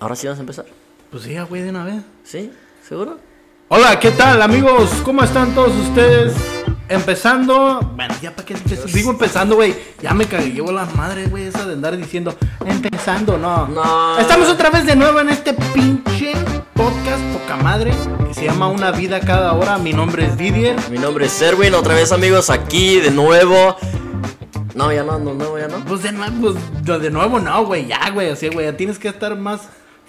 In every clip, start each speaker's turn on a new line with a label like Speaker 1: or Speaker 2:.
Speaker 1: Ahora sí vas a empezar.
Speaker 2: Pues sí, güey, de una vez.
Speaker 1: ¿Sí? ¿Seguro?
Speaker 2: Hola, ¿qué tal, amigos? ¿Cómo están todos ustedes? Empezando. Bueno, ya para qué empe- digo empezando, güey. Ya me cagué, llevo la madre, güey, esa de andar diciendo empezando, no.
Speaker 1: No.
Speaker 2: Estamos otra vez de nuevo en este pinche podcast poca madre que se llama Una vida cada hora. Mi nombre es Didier.
Speaker 1: Mi nombre es Serwin, otra vez amigos, aquí de nuevo. No, ya no, no, no, ya no.
Speaker 2: Pues de nuevo, pues, de- de nuevo no, güey, ya, güey, así, güey, ya tienes que estar más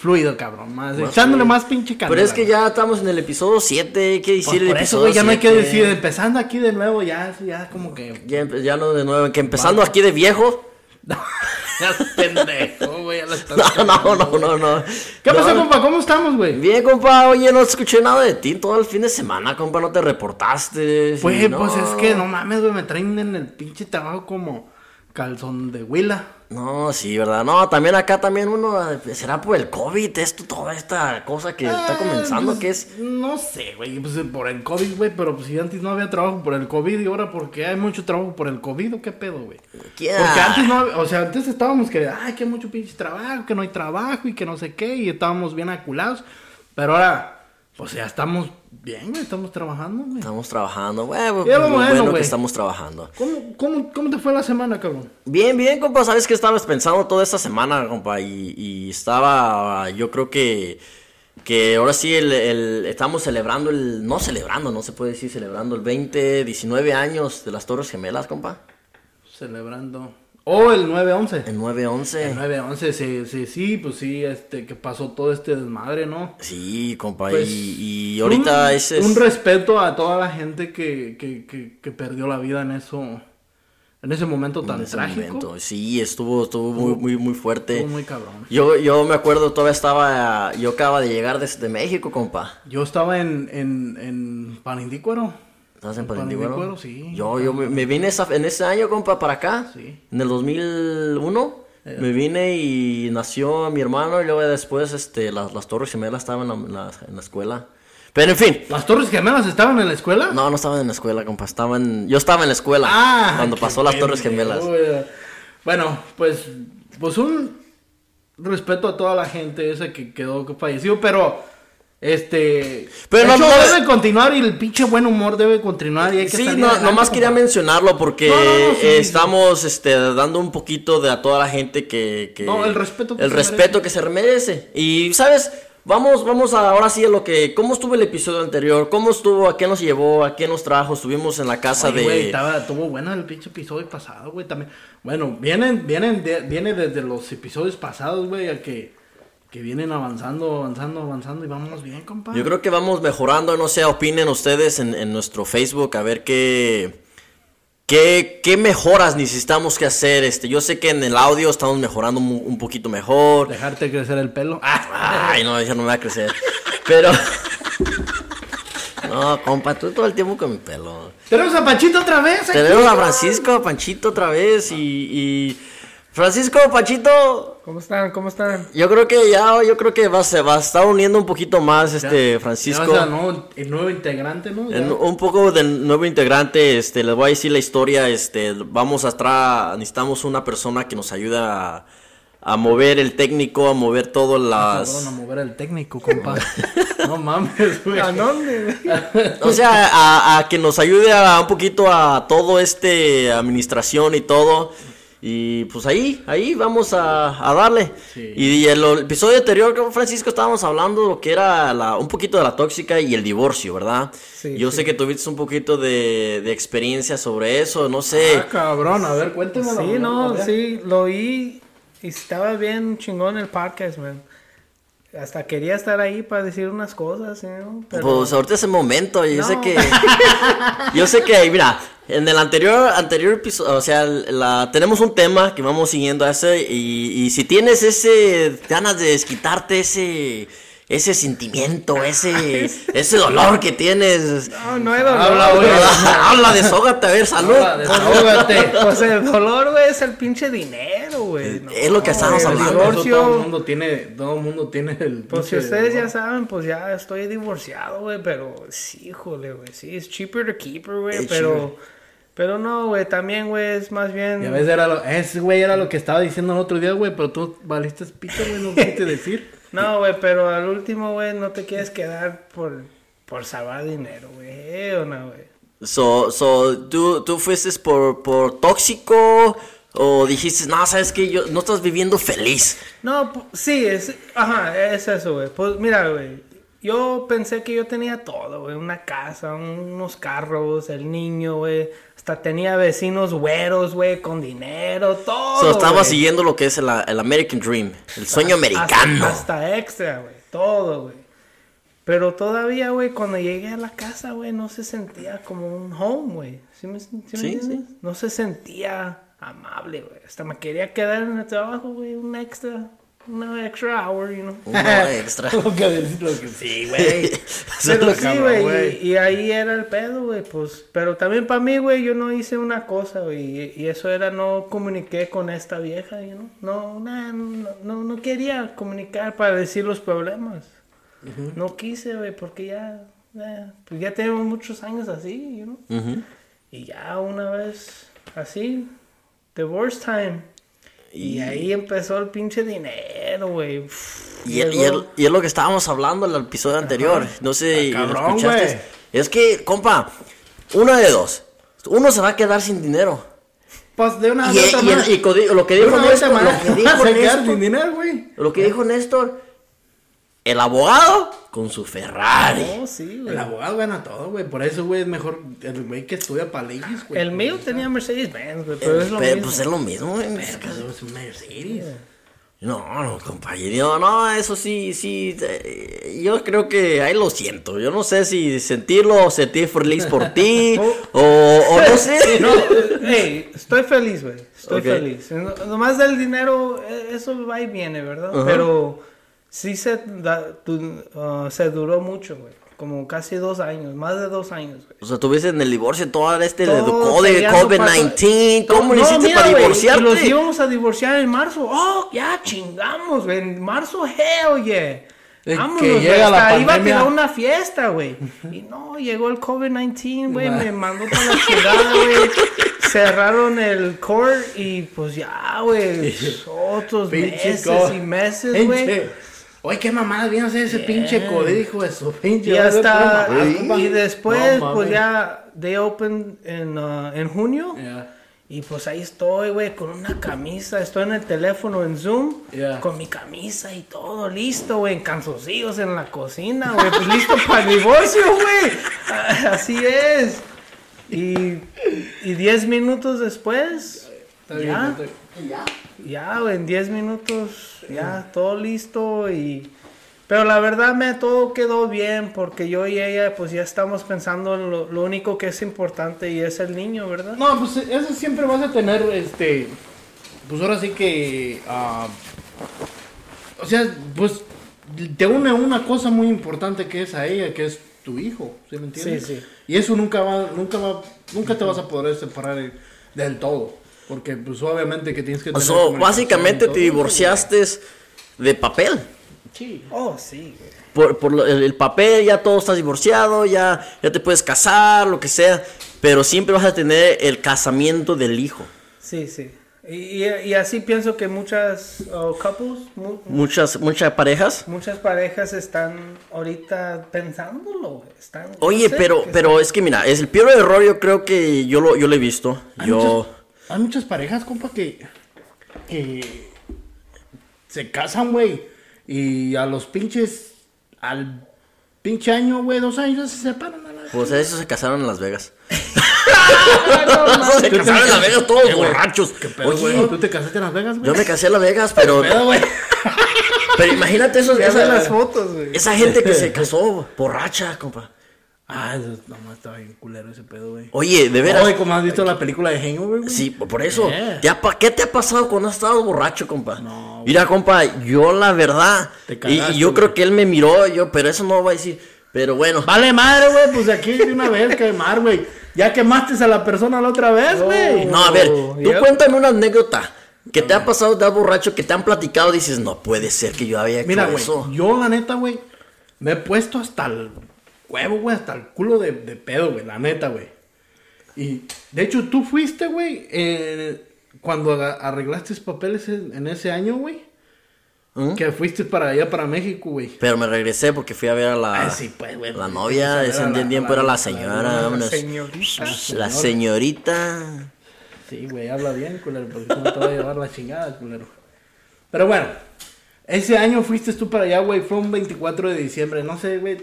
Speaker 2: fluido, cabrón, más,
Speaker 1: Más
Speaker 2: echándole
Speaker 1: fluido.
Speaker 2: más pinche canela.
Speaker 1: Pero es que ya estamos en el episodio 7, hay que
Speaker 2: Pues
Speaker 1: decir el
Speaker 2: por eso,
Speaker 1: episodio
Speaker 2: güey, ya no hay que
Speaker 1: 7.
Speaker 2: decir, empezando aquí de nuevo, ya, eso ya como que...
Speaker 1: Ya, ya no de nuevo, que empezando aquí de viejo.
Speaker 2: ya pendejo, güey, ya
Speaker 1: No, no, no, no, no.
Speaker 2: ¿Qué
Speaker 1: No.
Speaker 2: pasó, compa? ¿Cómo estamos, güey?
Speaker 1: Bien, compa, oye, no escuché nada de ti todo el fin de semana, compa, no te reportaste.
Speaker 2: Pues,
Speaker 1: no.
Speaker 2: pues es que no mames, güey, me traen en el pinche trabajo como calzón de huila.
Speaker 1: No, sí, ¿verdad? No, también acá también uno, eh, será por el COVID, esto, toda esta cosa que está
Speaker 2: Ah,
Speaker 1: comenzando,
Speaker 2: pues,
Speaker 1: que es...
Speaker 2: No sé, güey, pues por el COVID, güey, pero pues si antes no había trabajo por el COVID y ahora porque hay mucho trabajo por el COVID, ¿o qué pedo, güey? Porque antes no, o sea, antes estábamos que, ay, que hay mucho pinche trabajo, que no hay trabajo y que no sé qué, y estábamos bien aculados, pero ahora, pues ya estamos bien, güey, estamos trabajando, güey.
Speaker 1: Estamos trabajando, güey,
Speaker 2: Ya lo
Speaker 1: lo
Speaker 2: bueno,
Speaker 1: que
Speaker 2: güey.
Speaker 1: estamos trabajando.
Speaker 2: ¿Cómo, cómo, ¿Cómo te fue la semana, cabrón?
Speaker 1: Bien, bien, compa, sabes que estabas pensando toda esta semana, compa, y, y estaba, yo creo que, que ahora sí el, el- estamos celebrando el, no celebrando, no se puede decir celebrando el 20, 19 años de las Torres Gemelas, compa,
Speaker 2: Celebrando. Oh, el 9-11.
Speaker 1: el 9-11.
Speaker 2: El 9-11, sí, sí, sí, pues sí, este, que pasó todo este desmadre, ¿no?
Speaker 1: Sí, compa,
Speaker 2: Pues,
Speaker 1: y, y ahorita
Speaker 2: un,
Speaker 1: ese es...
Speaker 2: Un respeto a toda la gente que, que, que, que perdió la vida en eso, en ese momento tan
Speaker 1: ese
Speaker 2: trágico.
Speaker 1: momento. Sí, estuvo, estuvo muy, muy, muy fuerte.
Speaker 2: Estuvo muy cabrón.
Speaker 1: Yo, yo me acuerdo, todavía estaba, yo acaba de llegar desde México, compa.
Speaker 2: Yo estaba en, en, en Panindícuaro.
Speaker 1: ¿Estás en
Speaker 2: sí.
Speaker 1: Yo, yo me, me vine esa- en ese año, compa, para acá.
Speaker 2: Sí.
Speaker 1: En el 2001.
Speaker 2: Eh.
Speaker 1: Me vine y nació mi hermano y luego después este, las, las Torres Gemelas estaban en la, en la escuela. Pero en fin.
Speaker 2: ¿Las Torres Gemelas estaban en la escuela?
Speaker 1: No, no estaban en la escuela, compa. Estaban, yo estaba en la escuela
Speaker 2: Ah,
Speaker 1: cuando pasó las Torres Gemelas.
Speaker 2: Bueno, pues, pues un respeto a toda la gente esa que quedó fallecido, pero este,
Speaker 1: Pero no- no-
Speaker 2: debe continuar y el pinche buen humor debe continuar y hay que
Speaker 1: Sí, no, nomás quería mencionarlo porque
Speaker 2: No, sí,
Speaker 1: estamos este, dando un poquito de a toda la gente que... que-
Speaker 2: No, el respeto que
Speaker 1: el
Speaker 2: se
Speaker 1: respeto
Speaker 2: merece.
Speaker 1: que se merece. Y, ¿sabes? Vamos, vamos a, ahora sí a lo que... ¿Cómo estuvo el episodio anterior? ¿Cómo estuvo? ¿A qué nos llevó? ¿A qué nos trajo? Estuvimos en la casa
Speaker 2: Oye,
Speaker 1: de...
Speaker 2: güey, estuvo bueno el pinche episodio pasado, güey, también. Bueno, vienen, vienen, de- viene desde los episodios pasados, güey, a que, que vienen avanzando, avanzando, avanzando y vamos bien, compa.
Speaker 1: Yo creo que vamos mejorando, no sé, opinen ustedes en, en nuestro Facebook a ver qué, qué, qué mejoras necesitamos que hacer. Este, yo sé que en el audio estamos mejorando un poquito mejor.
Speaker 2: Dejarte crecer el pelo. Ah,
Speaker 1: Ay, no, ya no me va a crecer. Pero. No, compa, tú todo el tiempo con mi pelo.
Speaker 2: Tenemos a Panchito otra vez. aquí,
Speaker 1: Tenemos a. Francisco, a Panchito otra vez y. y... Francisco, Panchito,
Speaker 3: ¿Cómo están? ¿Cómo están?
Speaker 1: yo creo que ya, yo creo que va, se va a estar uniendo un poquito más este
Speaker 2: Ya
Speaker 1: Francisco.
Speaker 2: vas a, ¿no? El nuevo integrante, ¿no? Ya.
Speaker 1: Un poco del nuevo integrante, este, les voy a decir la historia, este, vamos a estar, necesitamos una persona que nos ayude a, a mover el técnico, a mover todas las...
Speaker 2: Cabrón, a mover el técnico, compa. no mames, güey.
Speaker 3: ¿A dónde?
Speaker 1: O sea, a, a que nos ayude a un poquito a todo este administración y todo. Y pues ahí, ahí vamos a, a darle.
Speaker 2: Sí.
Speaker 1: Y el, el episodio anterior, con Francisco, estábamos hablando de lo que era la, un poquito de la tóxica y el divorcio, ¿verdad?
Speaker 3: Sí,
Speaker 1: Yo
Speaker 3: sí.
Speaker 1: sé que tuviste un poquito de, de experiencia sobre eso, no sé.
Speaker 2: Ah, cabrón, a ver, cuéntemelo.
Speaker 3: Sí, no, sí, lo oí y estaba bien chingón el podcast, man. Hasta quería estar ahí para decir unas cosas, ¿no? Pero...
Speaker 1: Pues ahorita es el momento, yo sé que... yo sé que, mira, en el anterior, anterior episodio, o sea, la, tenemos un tema que vamos siguiendo a ese y, y si tienes ese, ganas de desquitarte ese, ese sentimiento, ese, ese dolor que tienes...
Speaker 3: No, no hay dolor.
Speaker 2: Habla, güey.
Speaker 1: Habla, desahógate, a ver, salud.
Speaker 2: Habla, desahógate.
Speaker 3: Pues el dolor, güey, es el pinche dinero, güey. No,
Speaker 1: Es lo que
Speaker 3: el
Speaker 1: hablando.
Speaker 2: Eso todo el
Speaker 3: divorcio.
Speaker 2: mundo tiene, todo el mundo tiene el.
Speaker 3: Pues si ustedes ya saben, pues ya estoy divorciado, güey, pero sí, híjole, güey, sí, es cheaper to keep her, güey,
Speaker 1: Es
Speaker 3: pero, pero no, güey, también, güey, es más bien...
Speaker 2: Y a veces era lo, ese güey era lo que estaba diciendo el otro día, güey, pero tú valiste pito, güey, no quisiste decir.
Speaker 3: No, güey, pero al último, güey, no te quieres quedar por, por salvar dinero, güey. ¿eh o no, güey?
Speaker 1: So, so, ¿tú, tú fuiste por, por tóxico o dijiste, no, sabes que yo no estás viviendo feliz?
Speaker 3: No, sí, es, ajá, es eso, güey. Pues mira, güey, yo pensé que yo tenía todo, güey, una casa, unos carros, el niño, güey, hasta tenía vecinos güeros, güey, con dinero, todo.
Speaker 1: So, estaba
Speaker 3: güey.
Speaker 1: siguiendo lo que es el, el American Dream, el sueño
Speaker 3: Hasta-
Speaker 1: americano.
Speaker 3: Hasta, extra, güey, todo, güey. Pero todavía, güey, cuando llegué a la casa, güey, no se sentía como un home, güey. ¿Sí me, sí me
Speaker 1: Sí,
Speaker 3: entiendes? No se sentía amable, güey. Hasta me quería quedar en el trabajo, güey, un extra, una extra hour, you know.
Speaker 1: Uno extra.
Speaker 2: lo que decir, lo que sí, güey.
Speaker 3: Pero
Speaker 2: lo
Speaker 3: sí, güey, y, y ahí era el pedo, güey, pues, pero también para mí, güey, yo no hice una cosa, güey, y, y eso era no comuniqué con esta vieja, you know? no, nah, no, no, no quería comunicar para decir los problemas, no quise, güey, porque ya, ya, pues ya tenemos muchos años así, you know? Y ya una vez así, divorce time, y, ahí empezó el pinche dinero, güey.
Speaker 1: Y, es- y
Speaker 3: Llegó-
Speaker 1: es- y es lo que estábamos hablando en el episodio anterior. No sé, ¿lo
Speaker 2: cabrón,
Speaker 1: escuchaste? Es que, compa, uno de dos. Uno se va a quedar sin dinero.
Speaker 2: Pues de una
Speaker 1: Y, y- y- lo que dijo Néstor, lo que dijo Néstor-
Speaker 2: sin dinero, güey.
Speaker 1: lo que dijo Néstor, el abogado con su Ferrari.
Speaker 3: No, sí, güey.
Speaker 2: El abogado gana todo, güey. Por eso, güey, es mejor el güey que estudia para leyes, güey.
Speaker 3: El mío tenía Mercedes Benz, güey, pero es lo
Speaker 1: Pero,
Speaker 3: mismo.
Speaker 1: pues es lo mismo, güey.
Speaker 2: Pero
Speaker 1: caso.
Speaker 2: es un Mercedes.
Speaker 1: No, no, compañero, no, eso sí, sí, eh, yo creo que ahí lo siento, yo no sé si sentirlo o sentir feliz por ti, o, o no sé.
Speaker 3: No, hey, estoy feliz, güey. Estoy
Speaker 1: Ok.
Speaker 3: feliz. No- Nomás del dinero, eh, eso va y viene, ¿verdad? Pero sí se, da- tu- ah, se duró mucho, güey. Como casi dos años, más de dos años, güey.
Speaker 1: O sea, tuviste en el divorcio todo este de
Speaker 3: Todo peleando
Speaker 1: COVID-19,
Speaker 3: para-
Speaker 1: ¿cómo
Speaker 3: No,
Speaker 1: le hiciste
Speaker 3: mira,
Speaker 1: para
Speaker 3: güey,
Speaker 1: divorciarte?
Speaker 3: Y los íbamos a divorciar en marzo. Oh, ya chingamos, güey. En marzo, hell yeah.
Speaker 2: De
Speaker 3: Vámonos,
Speaker 2: que llega la
Speaker 3: Hasta iba a
Speaker 2: pandemia.
Speaker 3: tirar una fiesta, güey. Y no, llegó el COVID-19, güey. Me mandó para la chingada, güey. Cerraron el court y pues ya, güey. Otros meses y meses, güey.
Speaker 2: Oye, qué mamada viene a hacer ese pinche código de su pinche.
Speaker 3: Y hasta, y después,
Speaker 2: No,
Speaker 3: pues ya, they open en, uh, en junio.
Speaker 2: Ya.
Speaker 3: Y pues ahí estoy, güey, con una camisa. Estoy en el teléfono en Zoom.
Speaker 2: Yeah.
Speaker 3: Con mi camisa y todo listo, güey. En calzoncillos en la cocina, güey. Pues listo para el divorcio, güey. Así es. Y, y diez minutos después,
Speaker 2: Está bien,
Speaker 3: ya,
Speaker 2: está
Speaker 3: ya, güey, en diez minutos, ya, todo listo y... Pero la verdad me todo quedó bien porque yo y ella pues ya estamos pensando en lo, lo único que es importante y es el niño, ¿verdad?
Speaker 2: No, pues eso siempre vas a tener, este, pues ahora sí que, ah, o sea, pues te une una cosa muy importante que es a ella, que es tu hijo, ¿sí me entiendes?
Speaker 3: Sí, sí.
Speaker 2: Y eso nunca va, nunca va, nunca te vas a poder separar el- del todo, porque pues obviamente que tienes que
Speaker 1: O
Speaker 2: tener
Speaker 1: sea,
Speaker 2: comunicación
Speaker 1: básicamente te divorciaste de papel.
Speaker 2: Sí.
Speaker 3: Oh, sí.
Speaker 1: Por, por lo- el, el papel, ya todo estás divorciado, ya, ya te puedes casar, lo que sea. Pero siempre vas a tener el casamiento del hijo.
Speaker 3: Sí, sí. Y, y- y así pienso que muchas uh, couples, mu-
Speaker 1: Muchas, muchas parejas.
Speaker 3: muchas parejas están ahorita pensándolo. Están, no
Speaker 1: Oye,
Speaker 3: sé,
Speaker 1: pero, pero es que mira, es el peor error yo creo que yo lo, yo lo he visto.
Speaker 2: Hay,
Speaker 1: Yo...
Speaker 2: muchas, hay muchas parejas, compa, que, que se casan, güey, y a los pinches, al pinche año, güey, dos años se separan a la
Speaker 1: Pues eso se casaron en Las Vegas.
Speaker 3: no,
Speaker 1: se casaron en Las Vegas todos borrachos.
Speaker 2: Pero,
Speaker 1: Oye,
Speaker 2: güey, ¿tú te casaste en Las Vegas, güey?
Speaker 1: yo me casé en Las Vegas, pero,
Speaker 2: Pero, güey.
Speaker 1: pero imagínate eso,
Speaker 3: Ya ve
Speaker 1: esa,
Speaker 3: las fotos, güey.
Speaker 1: esa gente que se casó borracha, compa.
Speaker 2: Ah, eso nomás estaba bien culero ese pedo, güey.
Speaker 1: Oye, de veras.
Speaker 2: Oye, como has visto la película de Hangover, güey.
Speaker 1: Sí, por eso.
Speaker 2: Yeah.
Speaker 1: ¿te ha pa- ¿Qué te ha pasado cuando has estado borracho, compa?
Speaker 2: No,
Speaker 1: Mira, compa, yo la verdad.
Speaker 2: Te
Speaker 1: y,
Speaker 2: cagaste,
Speaker 1: y yo
Speaker 2: güey.
Speaker 1: creo que él me miró, yo, pero eso no va a decir. Pero bueno.
Speaker 2: Vale madre, güey, pues de aquí de una vez quemar, güey. Ya quemaste a la persona la otra vez, güey.
Speaker 1: No, a ver, tú cuéntame una anécdota que te ha pasado de borracho, que te han platicado, dices, no puede ser que yo había hecho
Speaker 2: Mira, güey,
Speaker 1: eso.
Speaker 2: yo la neta, güey, me he puesto hasta el huevo, güey, hasta el culo de, de pedo, güey, la neta, güey. Y, de hecho, tú fuiste, güey, eh, cuando arreglaste papeles en, en ese año, güey.
Speaker 1: ¿Mm?
Speaker 2: Que fuiste para allá, para México, güey.
Speaker 1: Pero me regresé porque fui a ver a la,
Speaker 2: Ah, sí, pues, güey.
Speaker 1: la
Speaker 2: pues,
Speaker 1: novia.
Speaker 2: esa
Speaker 1: Ese tiempo era la señora.
Speaker 2: la-
Speaker 1: vámonos.
Speaker 3: Señorita.
Speaker 1: La señorita.
Speaker 2: Sí, güey, habla bien, culero, porque no te va a llevar la chingada, culero. Pero bueno, ese año fuiste tú para allá, güey, fue un 24 de diciembre, no sé, güey.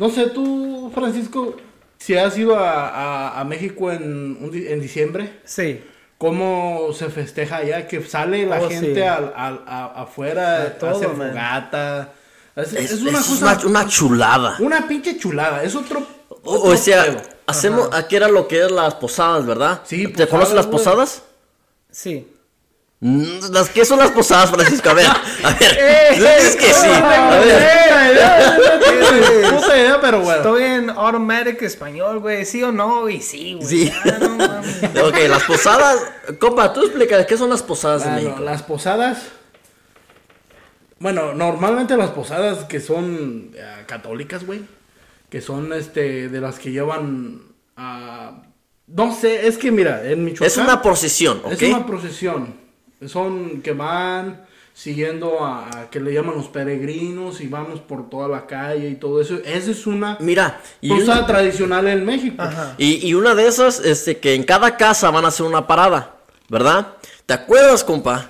Speaker 2: No sé, tú, Francisco, si has ido a, a- a México en, un en diciembre,
Speaker 3: Sí.
Speaker 2: ¿cómo se festeja allá? Que sale la
Speaker 3: Oh,
Speaker 2: gente
Speaker 3: sí.
Speaker 2: al, al- a- afuera,
Speaker 3: todo,
Speaker 2: hace
Speaker 3: man.
Speaker 2: fogata. Es,
Speaker 1: Es,
Speaker 2: es una
Speaker 1: es
Speaker 2: cosa,
Speaker 1: una, una chulada.
Speaker 2: una pinche chulada, es otro...
Speaker 1: O,
Speaker 2: otro
Speaker 1: o sea,
Speaker 2: pedo.
Speaker 1: hacemos. Aquí era lo que es las posadas, ¿verdad?
Speaker 2: Sí,
Speaker 1: ¿Te
Speaker 2: posadas,
Speaker 1: conoces las
Speaker 2: güey.
Speaker 1: posadas?
Speaker 3: Sí.
Speaker 1: Mm, Las, ¿Qué son las posadas, Francisco? A ver, a ver.
Speaker 3: Eh,
Speaker 1: es que sí.
Speaker 3: no,
Speaker 1: A ver.
Speaker 2: Eh, Puta idea, pero bueno.
Speaker 3: Estoy en automatic español, güey. ¿Sí o no? Y sí, güey.
Speaker 1: Sí.
Speaker 3: Ah, no.
Speaker 1: Ok, las posadas. Compa, tú explica, ¿qué son las posadas en México?
Speaker 2: las posadas. Bueno, normalmente las posadas que son eh, católicas, güey. Que son este de las que llevan a. No sé, es que mira, en Michoacán.
Speaker 1: Es una procesión, ¿ok?
Speaker 2: Es una procesión. Son que van siguiendo a, a que le llaman los peregrinos y vamos por toda la calle y todo eso. Esa es una
Speaker 1: Mira, una,
Speaker 2: tradicional en México.
Speaker 3: Ajá.
Speaker 1: y, y una de esas, este, que en cada casa van a hacer una parada, ¿verdad? ¿Te acuerdas, compa?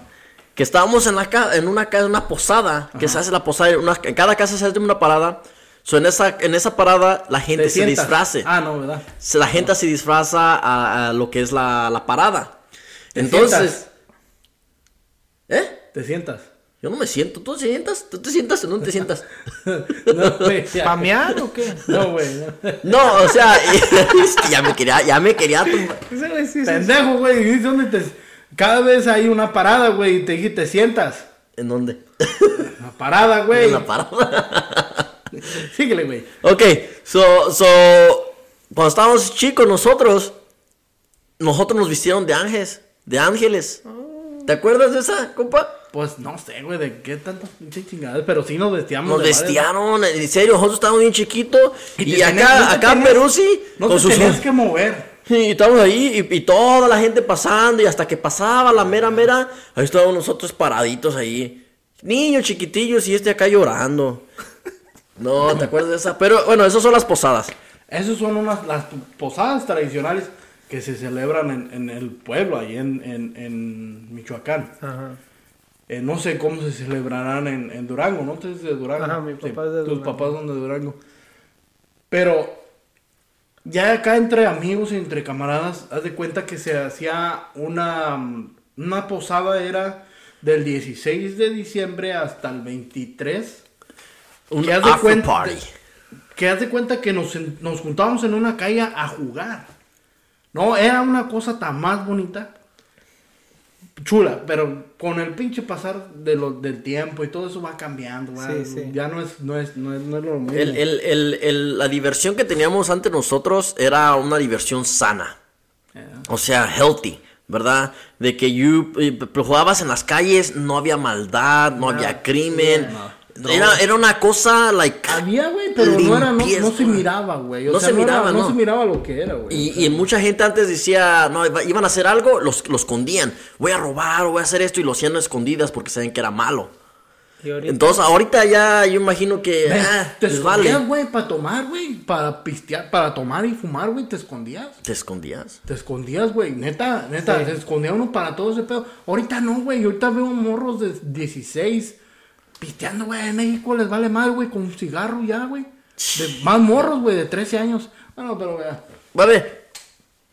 Speaker 1: Que estábamos en, la ca- en una casa, una posada, que se hace la posada, una- en cada casa se hace una parada. So, en, esa, en esa parada la gente
Speaker 2: Te
Speaker 1: se disfrace.
Speaker 2: Ah, no, ¿verdad?
Speaker 1: La gente se disfraza a, a lo que es la, la parada. Entonces, ¿eh?
Speaker 2: Te sientas.
Speaker 1: Yo no me siento. ¿Tú te sientas? ¿Tú te sientas o no te sientas?
Speaker 2: no, güey.
Speaker 3: ¿Pamear o qué?
Speaker 2: No, güey. no.
Speaker 1: No, o sea, ya me quería, ya me quería tumbar.
Speaker 3: Sí, sí, sí.
Speaker 2: Pendejo, güey. ¿y dónde te... Cada vez hay una parada, güey, y te dije, te sientas.
Speaker 1: ¿En dónde?
Speaker 2: Una parada, güey.
Speaker 1: En la parada.
Speaker 2: Síguele, güey.
Speaker 1: ok, so, so, cuando estábamos chicos nosotros, nosotros nos vistieron de ángeles, de ángeles. ¿Te acuerdas de esa, compa?
Speaker 2: Pues no sé, güey, de qué tantas pinches chingadas, pero sí nos vestíamos.
Speaker 1: Nos vestiaron, en serio, nosotros estábamos bien chiquitos.
Speaker 2: Y
Speaker 1: Y,
Speaker 2: te tenías- no
Speaker 1: acá, acá en Perú sí,
Speaker 2: No
Speaker 1: con
Speaker 2: te
Speaker 1: sus-
Speaker 2: tenías que mover.
Speaker 1: Y estábamos ahí y, y toda la gente pasando y hasta que pasaba la mera mera, ahí estábamos nosotros paraditos ahí. Niños chiquitillos y este acá llorando. No, ¿te acuerdas de esa? Pero bueno, esas son las posadas.
Speaker 2: Esas son unas las posadas tradicionales que se celebran en, en el pueblo, ahí en, en, en Michoacán.
Speaker 3: Ajá.
Speaker 2: Eh, no sé cómo se celebrarán en, en Durango, ¿no? Tú eres de Durango.
Speaker 3: Ajá, mi papá es de
Speaker 2: Tus
Speaker 3: Durango.
Speaker 2: papás son de Durango. Pero ya acá entre amigos y entre camaradas, haz de cuenta que se hacía una, una posada, era del 16 de diciembre hasta el 23.
Speaker 1: Un
Speaker 2: Que haz de
Speaker 1: after
Speaker 2: cuenta-
Speaker 1: party.
Speaker 2: Que haz de cuenta que nos, nos juntábamos en una calle a jugar. No, era una cosa tan más bonita. Chula, pero con el pinche pasar de lo, del tiempo y todo eso va cambiando. va-
Speaker 3: Sí, sí.
Speaker 2: Ya no es, no es, no es, no es lo mismo.
Speaker 1: El- el- el- el- la diversión que teníamos ante nosotros era una diversión sana.
Speaker 2: Yeah.
Speaker 1: O sea, healthy, ¿verdad? De que you, eh, jugabas en las calles, no había maldad, no había crimen.
Speaker 2: no.
Speaker 1: Era, era una cosa, like...
Speaker 2: Había, güey, pero no, era, no,
Speaker 1: limpieza,
Speaker 2: no se miraba, güey. O
Speaker 1: No
Speaker 2: sea,
Speaker 1: se
Speaker 2: era-
Speaker 1: miraba,
Speaker 2: no
Speaker 1: no.
Speaker 2: se miraba lo que era, güey.
Speaker 1: Y, y mucha gente antes decía, no, iba- iban a hacer algo, los, los escondían. Voy a robar, o voy a hacer esto, y lo hacían a escondidas porque saben que era malo.
Speaker 3: Y ahorita,
Speaker 1: Entonces, ahorita ya yo imagino que
Speaker 2: Ven,
Speaker 1: ah,
Speaker 2: te
Speaker 1: vale.
Speaker 2: escondías, güey, para tomar, güey. Para pistear, para tomar y fumar, güey, te escondías.
Speaker 1: ¿Te escondías?
Speaker 2: Te escondías, güey. Neta, neta,
Speaker 3: Sí.
Speaker 2: se escondía uno para todo ese pedo. Ahorita no, güey. Ahorita veo morros de 16 pisteando, güey. En México les vale mal, güey, con un cigarro ya, güey. De más morros, güey, de 13 años. Bueno, pero, güey.
Speaker 1: Vale.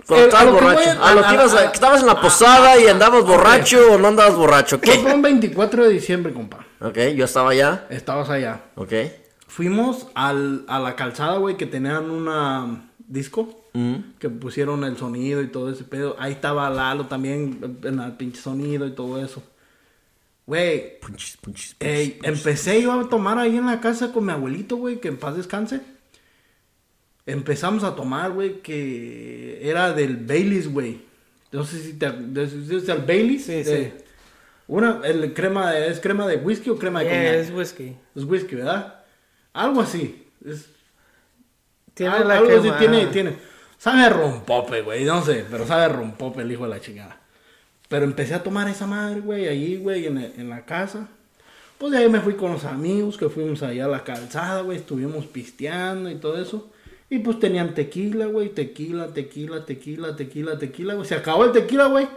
Speaker 1: Cuando
Speaker 2: Eh,
Speaker 1: estabas
Speaker 2: a lo que
Speaker 1: borracho.
Speaker 2: a-
Speaker 1: a lo que ibas a- estabas en la posada y andabas borracho o no andabas borracho.
Speaker 2: Fue
Speaker 1: ¿Qué?
Speaker 2: por un 24 de diciembre, compa.
Speaker 1: Ok, yo estaba allá.
Speaker 2: Estabas allá.
Speaker 1: Ok.
Speaker 2: Fuimos al, a la calzada, güey, que tenían una disco. Que pusieron el sonido y todo ese pedo. Ahí estaba Lalo también en el pinche sonido y todo eso. Güey, empecé yo a tomar ahí en la casa con mi abuelito, güey, que en paz descanse. Empezamos a tomar, güey, que era del Baileys, güey. No sé si te ¿es el Baileys.
Speaker 3: Sí, sí.
Speaker 2: Una, el crema de, ¿es crema de whisky o crema de
Speaker 3: Yeah, es whisky.
Speaker 2: Es whisky, ¿verdad? Algo así. Es,
Speaker 3: Tiene
Speaker 2: al-
Speaker 3: la
Speaker 2: algo así tiene, tiene. Sabe a rompope, güey, no sé, pero sabe a rompope el hijo de la chingada. Pero empecé a tomar esa madre, güey, allí, güey, en, el- en la casa. Pues de ahí me fui con los amigos, que fuimos allá a la calzada, güey, estuvimos pisteando y todo eso. Y pues tenían tequila, güey, tequila, tequila, tequila, tequila, tequila, güey. Se acabó el tequila, güey.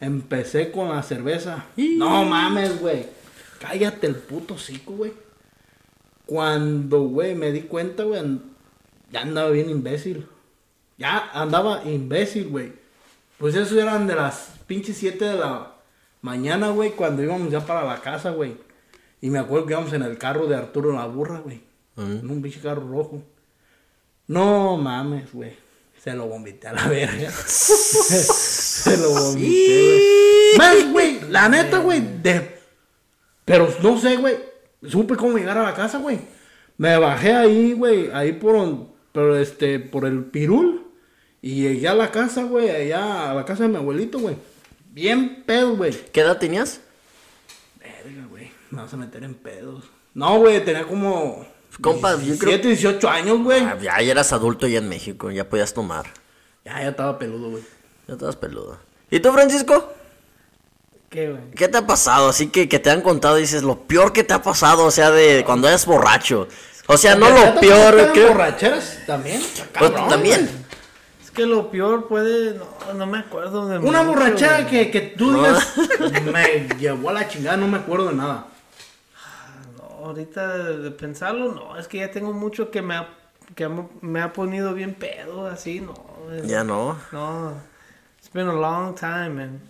Speaker 2: Empecé con la cerveza. No mames, güey. Cállate el puto cico, güey. Cuando, güey, me di cuenta, güey, ya andaba bien imbécil. Ya andaba imbécil, güey. Pues eso eran de las pinches 7 de la mañana, güey, cuando íbamos ya para la casa, güey. Y me acuerdo que íbamos en el carro de Arturo la burra, güey. En un pinche carro rojo. No mames, güey. Se lo vomité a la verga. Se lo vomité, güey. Más, güey, la neta, güey, de... Pero no sé, güey. Supe cómo llegar a la casa, güey. Me bajé ahí, güey, ahí por, un- por este, por el pirul. Y llegué a la casa, güey, allá a la casa de mi abuelito, güey. Bien pedo, güey.
Speaker 1: ¿Qué edad tenías?
Speaker 2: Verga, güey. Me vas a meter en pedos. No, güey, tenía como.
Speaker 1: Compa, yo creo-
Speaker 2: 17, 18 años, güey.
Speaker 1: Ah, ya, ya eras adulto ya en México, ya podías tomar.
Speaker 2: Ya, ya estaba peludo, güey.
Speaker 1: Ya estabas peludo. ¿Y tú, Francisco?
Speaker 3: ¿Qué, güey?
Speaker 1: ¿Qué te ha pasado? Así que, que te han contado, dices, lo peor que te ha pasado, o sea, de cuando eres borracho. O sea, no lo peor,
Speaker 2: ¿te
Speaker 1: creo.
Speaker 2: borracheras también?
Speaker 1: Pues,
Speaker 2: cabrón,
Speaker 1: también.
Speaker 2: güey.
Speaker 3: Que lo peor puede. No, no me acuerdo de.
Speaker 2: Una
Speaker 3: mucho,
Speaker 2: borrachera
Speaker 3: güey.
Speaker 2: que, que tú digas, me llevó a la chingada, no me acuerdo de nada.
Speaker 3: No, ahorita de, de pensarlo, no. Es que ya tengo mucho que me ha, que me- ha ponido bien pedo, así, no. es-
Speaker 1: Ya no.
Speaker 3: No. It's been a long time, man.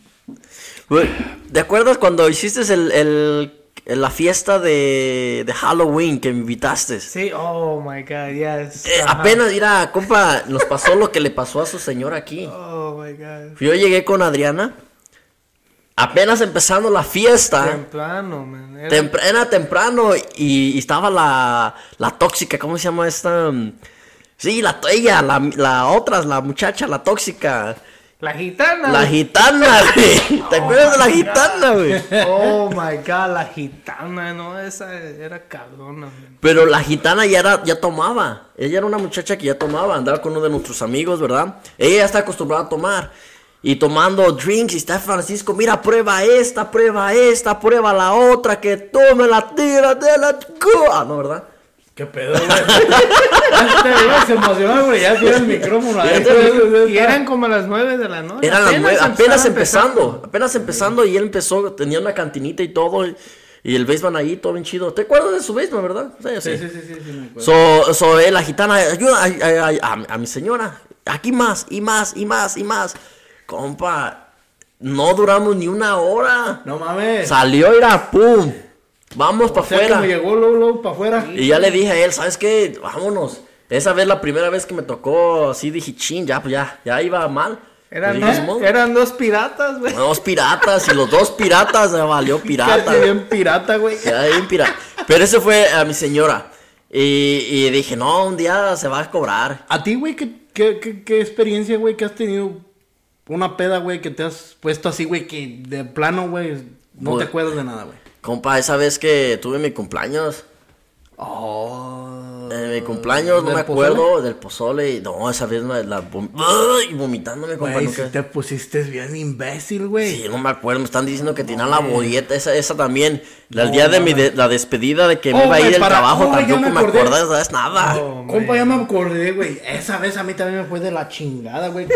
Speaker 1: ¿Te acuerdas cuando hiciste el, el- la fiesta de, de Halloween que me invitaste?
Speaker 3: Sí, oh my god, yes.
Speaker 1: Eh, apenas, mira, compa, nos pasó lo que le pasó a su señora aquí.
Speaker 3: Oh my god.
Speaker 1: Yo llegué con Adriana, apenas empezando la fiesta.
Speaker 3: Temprano, man. Era-
Speaker 1: Tempr- era temprano y, y estaba la, la tóxica, ¿cómo se llama esta? Sí, la, ella, la, la otra, la muchacha, la tóxica.
Speaker 3: La gitana.
Speaker 1: La gitana, güey. ¿Te acuerdas de la gitana, güey?
Speaker 3: Oh my god, la gitana, no, esa era cabrona, man.
Speaker 1: Pero la gitana ya, era, ya tomaba. Ella era una muchacha que ya tomaba. Andaba con uno de nuestros amigos, ¿verdad? Ella ya está acostumbrada a tomar. Y tomando drinks. Y está Francisco, mira, prueba esta, prueba esta, prueba la otra. Que tome la tira de la... Ah, no, ¿verdad?
Speaker 2: ¿Qué pedo, güey? Se emocionó, güey, ya tiene el micrófono güey.
Speaker 3: Y eran como las nueve de la noche.
Speaker 1: Eran las nueve,
Speaker 3: estaba
Speaker 1: apenas empezando, apenas empezando y él empezó, tenía una cantinita y todo, y, y el baseball ahí, todo bien chido. ¿Te acuerdas de su baseball, verdad? Sí,
Speaker 2: Sí,
Speaker 1: sí.
Speaker 2: sí, sí.
Speaker 1: So, so, eh, la gitana, ayuda a, mi señora, aquí más, y más, y más, y más. Compa, no duramos ni una hora.
Speaker 2: No mames.
Speaker 1: Salió, era pum, vamos para afuera.
Speaker 2: llegó luego, luego para afuera.
Speaker 1: Y ya le dije a él, ¿sabes qué? Vámonos. Esa vez, la primera vez que me tocó, así dije, chin, ya, pues ya, ya iba mal.
Speaker 3: Eran,
Speaker 1: Pues dije,
Speaker 3: dos,
Speaker 1: "Modo".
Speaker 3: eran dos piratas, güey.
Speaker 1: Dos piratas y los dos piratas me valió pirata.
Speaker 2: Casi bien pirata, güey.
Speaker 1: Ya, bien pirata. Pero ese fue a mi señora. Y, y dije, no, un día se va a cobrar.
Speaker 2: A ti, güey, ¿qué, qué, qué, qué experiencia, güey, que has tenido una peda, güey, que te has puesto así, güey, que de plano, güey, no
Speaker 1: Güey.
Speaker 2: te acuerdas de nada, güey?
Speaker 1: Compa, esa vez que tuve mi cumpleaños.
Speaker 2: Oh.
Speaker 1: En mi cumpleaños, no
Speaker 2: ¿Del
Speaker 1: me
Speaker 2: pozole?
Speaker 1: acuerdo, del pozole. y No, esa vez me la... vom- ¡Ay! vomitándome, compa.
Speaker 2: Güey,
Speaker 1: nunca-
Speaker 2: si te pusiste bien imbécil, güey.
Speaker 1: Sí, no me acuerdo, me están diciendo que tenían la bolleta, esa, esa también. El día de mi de- la despedida de que me
Speaker 2: Oh,
Speaker 1: iba a ir del
Speaker 2: para-
Speaker 1: trabajo,
Speaker 2: oh,
Speaker 1: tampoco
Speaker 2: me
Speaker 1: me,
Speaker 2: acordé.
Speaker 1: acuerdo, ¿sabes? Nada.
Speaker 3: Oh,
Speaker 2: Compa, ya me acordé, güey. Esa vez a mí también me fue de la chingada, güey.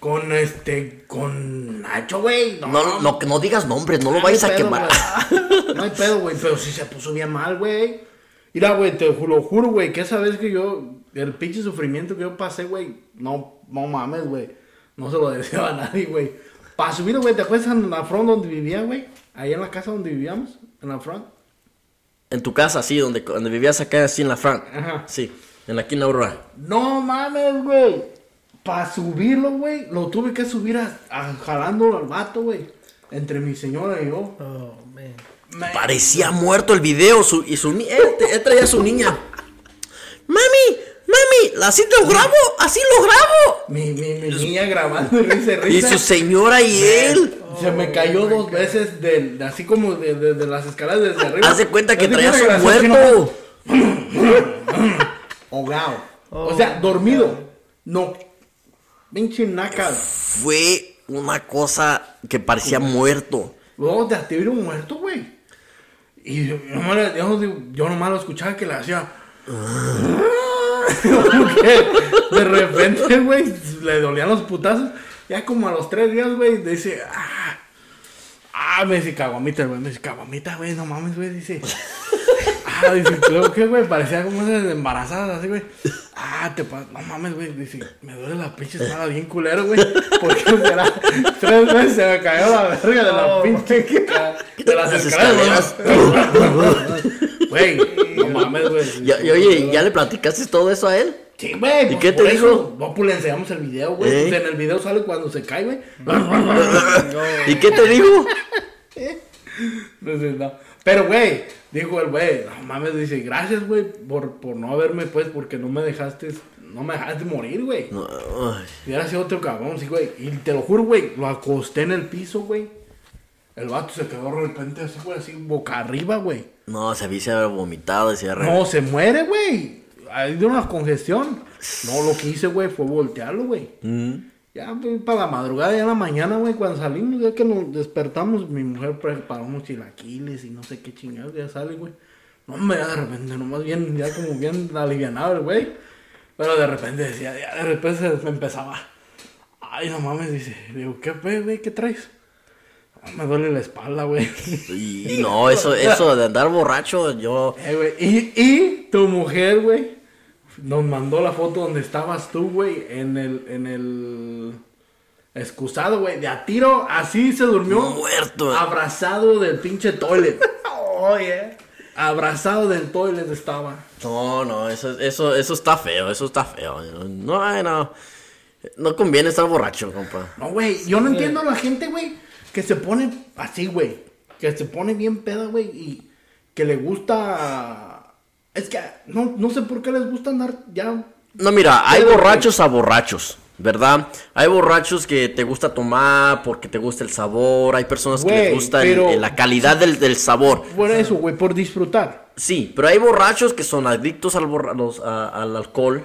Speaker 2: Con este, con Nacho, güey.
Speaker 1: No, no, que no digas nombres, no lo
Speaker 2: no
Speaker 1: vayas a quemar.
Speaker 2: No hay pedo, güey, pero sí se puso bien mal, güey. Mira, güey, te lo juro, güey, que esa vez que yo, el pinche sufrimiento que yo pasé, güey, no, no mames, güey. No se lo deseaba a nadie, güey. Para subir, güey, ¿te acuerdas en la front donde vivía, güey? Ahí en la casa donde vivíamos, en la front.
Speaker 1: En tu casa, sí, donde, donde vivías acá, así en la Fran.
Speaker 2: Ajá.
Speaker 1: Sí, en la Quina Aurora.
Speaker 2: No mames, güey. Para subirlo, güey, lo tuve que subir a, a- jalándolo al vato, güey. Entre mi señora y yo.
Speaker 3: Oh, man.
Speaker 1: Parecía muerto el video su, y su ni- él, él traía a su niña. Mami, mami, así lo grabo, así lo grabo.
Speaker 2: Mi, mi, mi niña grabando y risa y
Speaker 1: su señora y él.
Speaker 2: Se me cayó dos veces de, de- así como de, de- de las escaladas desde arriba.
Speaker 1: Haz de cuenta que traía su muerto.
Speaker 2: Ahogado. o sea,
Speaker 3: Oh.
Speaker 2: dormido. No. Pinche naca.
Speaker 1: Fue una cosa que parecía muerto.
Speaker 2: Luego te activaron muerto, güey. Y yo, yo nomás, yo, nomás lo escuchaba que le hacía. Que de repente, güey, le dolían los putazos. Ya como a los tres días, güey, dice, ah, ah, me dice caguamita, güey, me dice caguamita, güey, no mames, güey, dice. Ah, dice, creo que, güey, parecía como esas embarazadas, así, güey. Ah, te pa- no mames, güey, dice, me duele la pinche espalda bien culero, güey. Porque será, tres veces se me cayó la verga de la pinche, de las escaleras, güey. No mames, güey.
Speaker 1: Y, oye, ¿ya le platicaste todo eso a él?
Speaker 2: Sí, güey.
Speaker 1: ¿Y
Speaker 2: pues,
Speaker 1: qué te dijo?
Speaker 2: eso, No, pues le enseñamos el video, güey. En el video sale cuando se cae, güey.
Speaker 1: ¿Y qué te dijo?
Speaker 2: No. Pero, güey, dijo el güey, no mames, dice, gracias, güey, por, por no haberme, pues, porque no me dejaste, no me dejaste morir, güey.
Speaker 1: No.
Speaker 2: Si hubiera sido otro cabrón, sí, güey. Y te lo juro, güey, lo acosté en el piso, güey. El vato se quedó de repente así, güey, así, boca arriba, güey.
Speaker 1: No, se había se vomitado y se había
Speaker 2: No, se muere, güey. Hay de una congestión. No, lo que hice, güey, fue voltearlo, güey.
Speaker 1: Mm.
Speaker 2: Ya, pues, para la madrugada, ya en la mañana, güey, cuando salimos, ya que nos despertamos, mi mujer preparó unos chilaquiles y no sé qué chingados, ya sale, güey. No, me de repente, nomás bien, ya como bien alivianado el güey. Pero de repente decía, ya de repente se me empezaba. Ay, no mames, dice. Digo, ¿qué, pe- güey, qué traes? "Ah, me duele la espalda, güey.
Speaker 1: Y no, eso, eso de andar borracho, yo.
Speaker 2: Eh, güey, Y, y tu mujer, güey, nos mandó la foto donde estabas tú, güey, en el, en el excusado, güey, de a tiro, así se durmió.
Speaker 1: Muerto.
Speaker 2: Abrazado del pinche toilet.
Speaker 3: Oye.
Speaker 2: abrazado del toilet estaba.
Speaker 1: No, no, eso, eso, eso está feo, eso está feo. No, no. No conviene estar borracho, compa.
Speaker 2: No, güey, yo no entiendo a la gente, güey, que se pone así, güey. Que se pone bien peda, güey, y que le gusta... Es que no, no sé por qué les gusta andar ya...
Speaker 1: No, mira, hay borrachos a borrachos, ¿verdad? Hay borrachos que te gusta tomar porque te gusta el sabor. Hay personas que les gusta el-
Speaker 2: pero-
Speaker 1: el- la calidad del, del sabor.
Speaker 2: Por eso, güey, por disfrutar.
Speaker 1: Sí, pero hay borrachos que son adictos al, borra- los- a- al alcohol,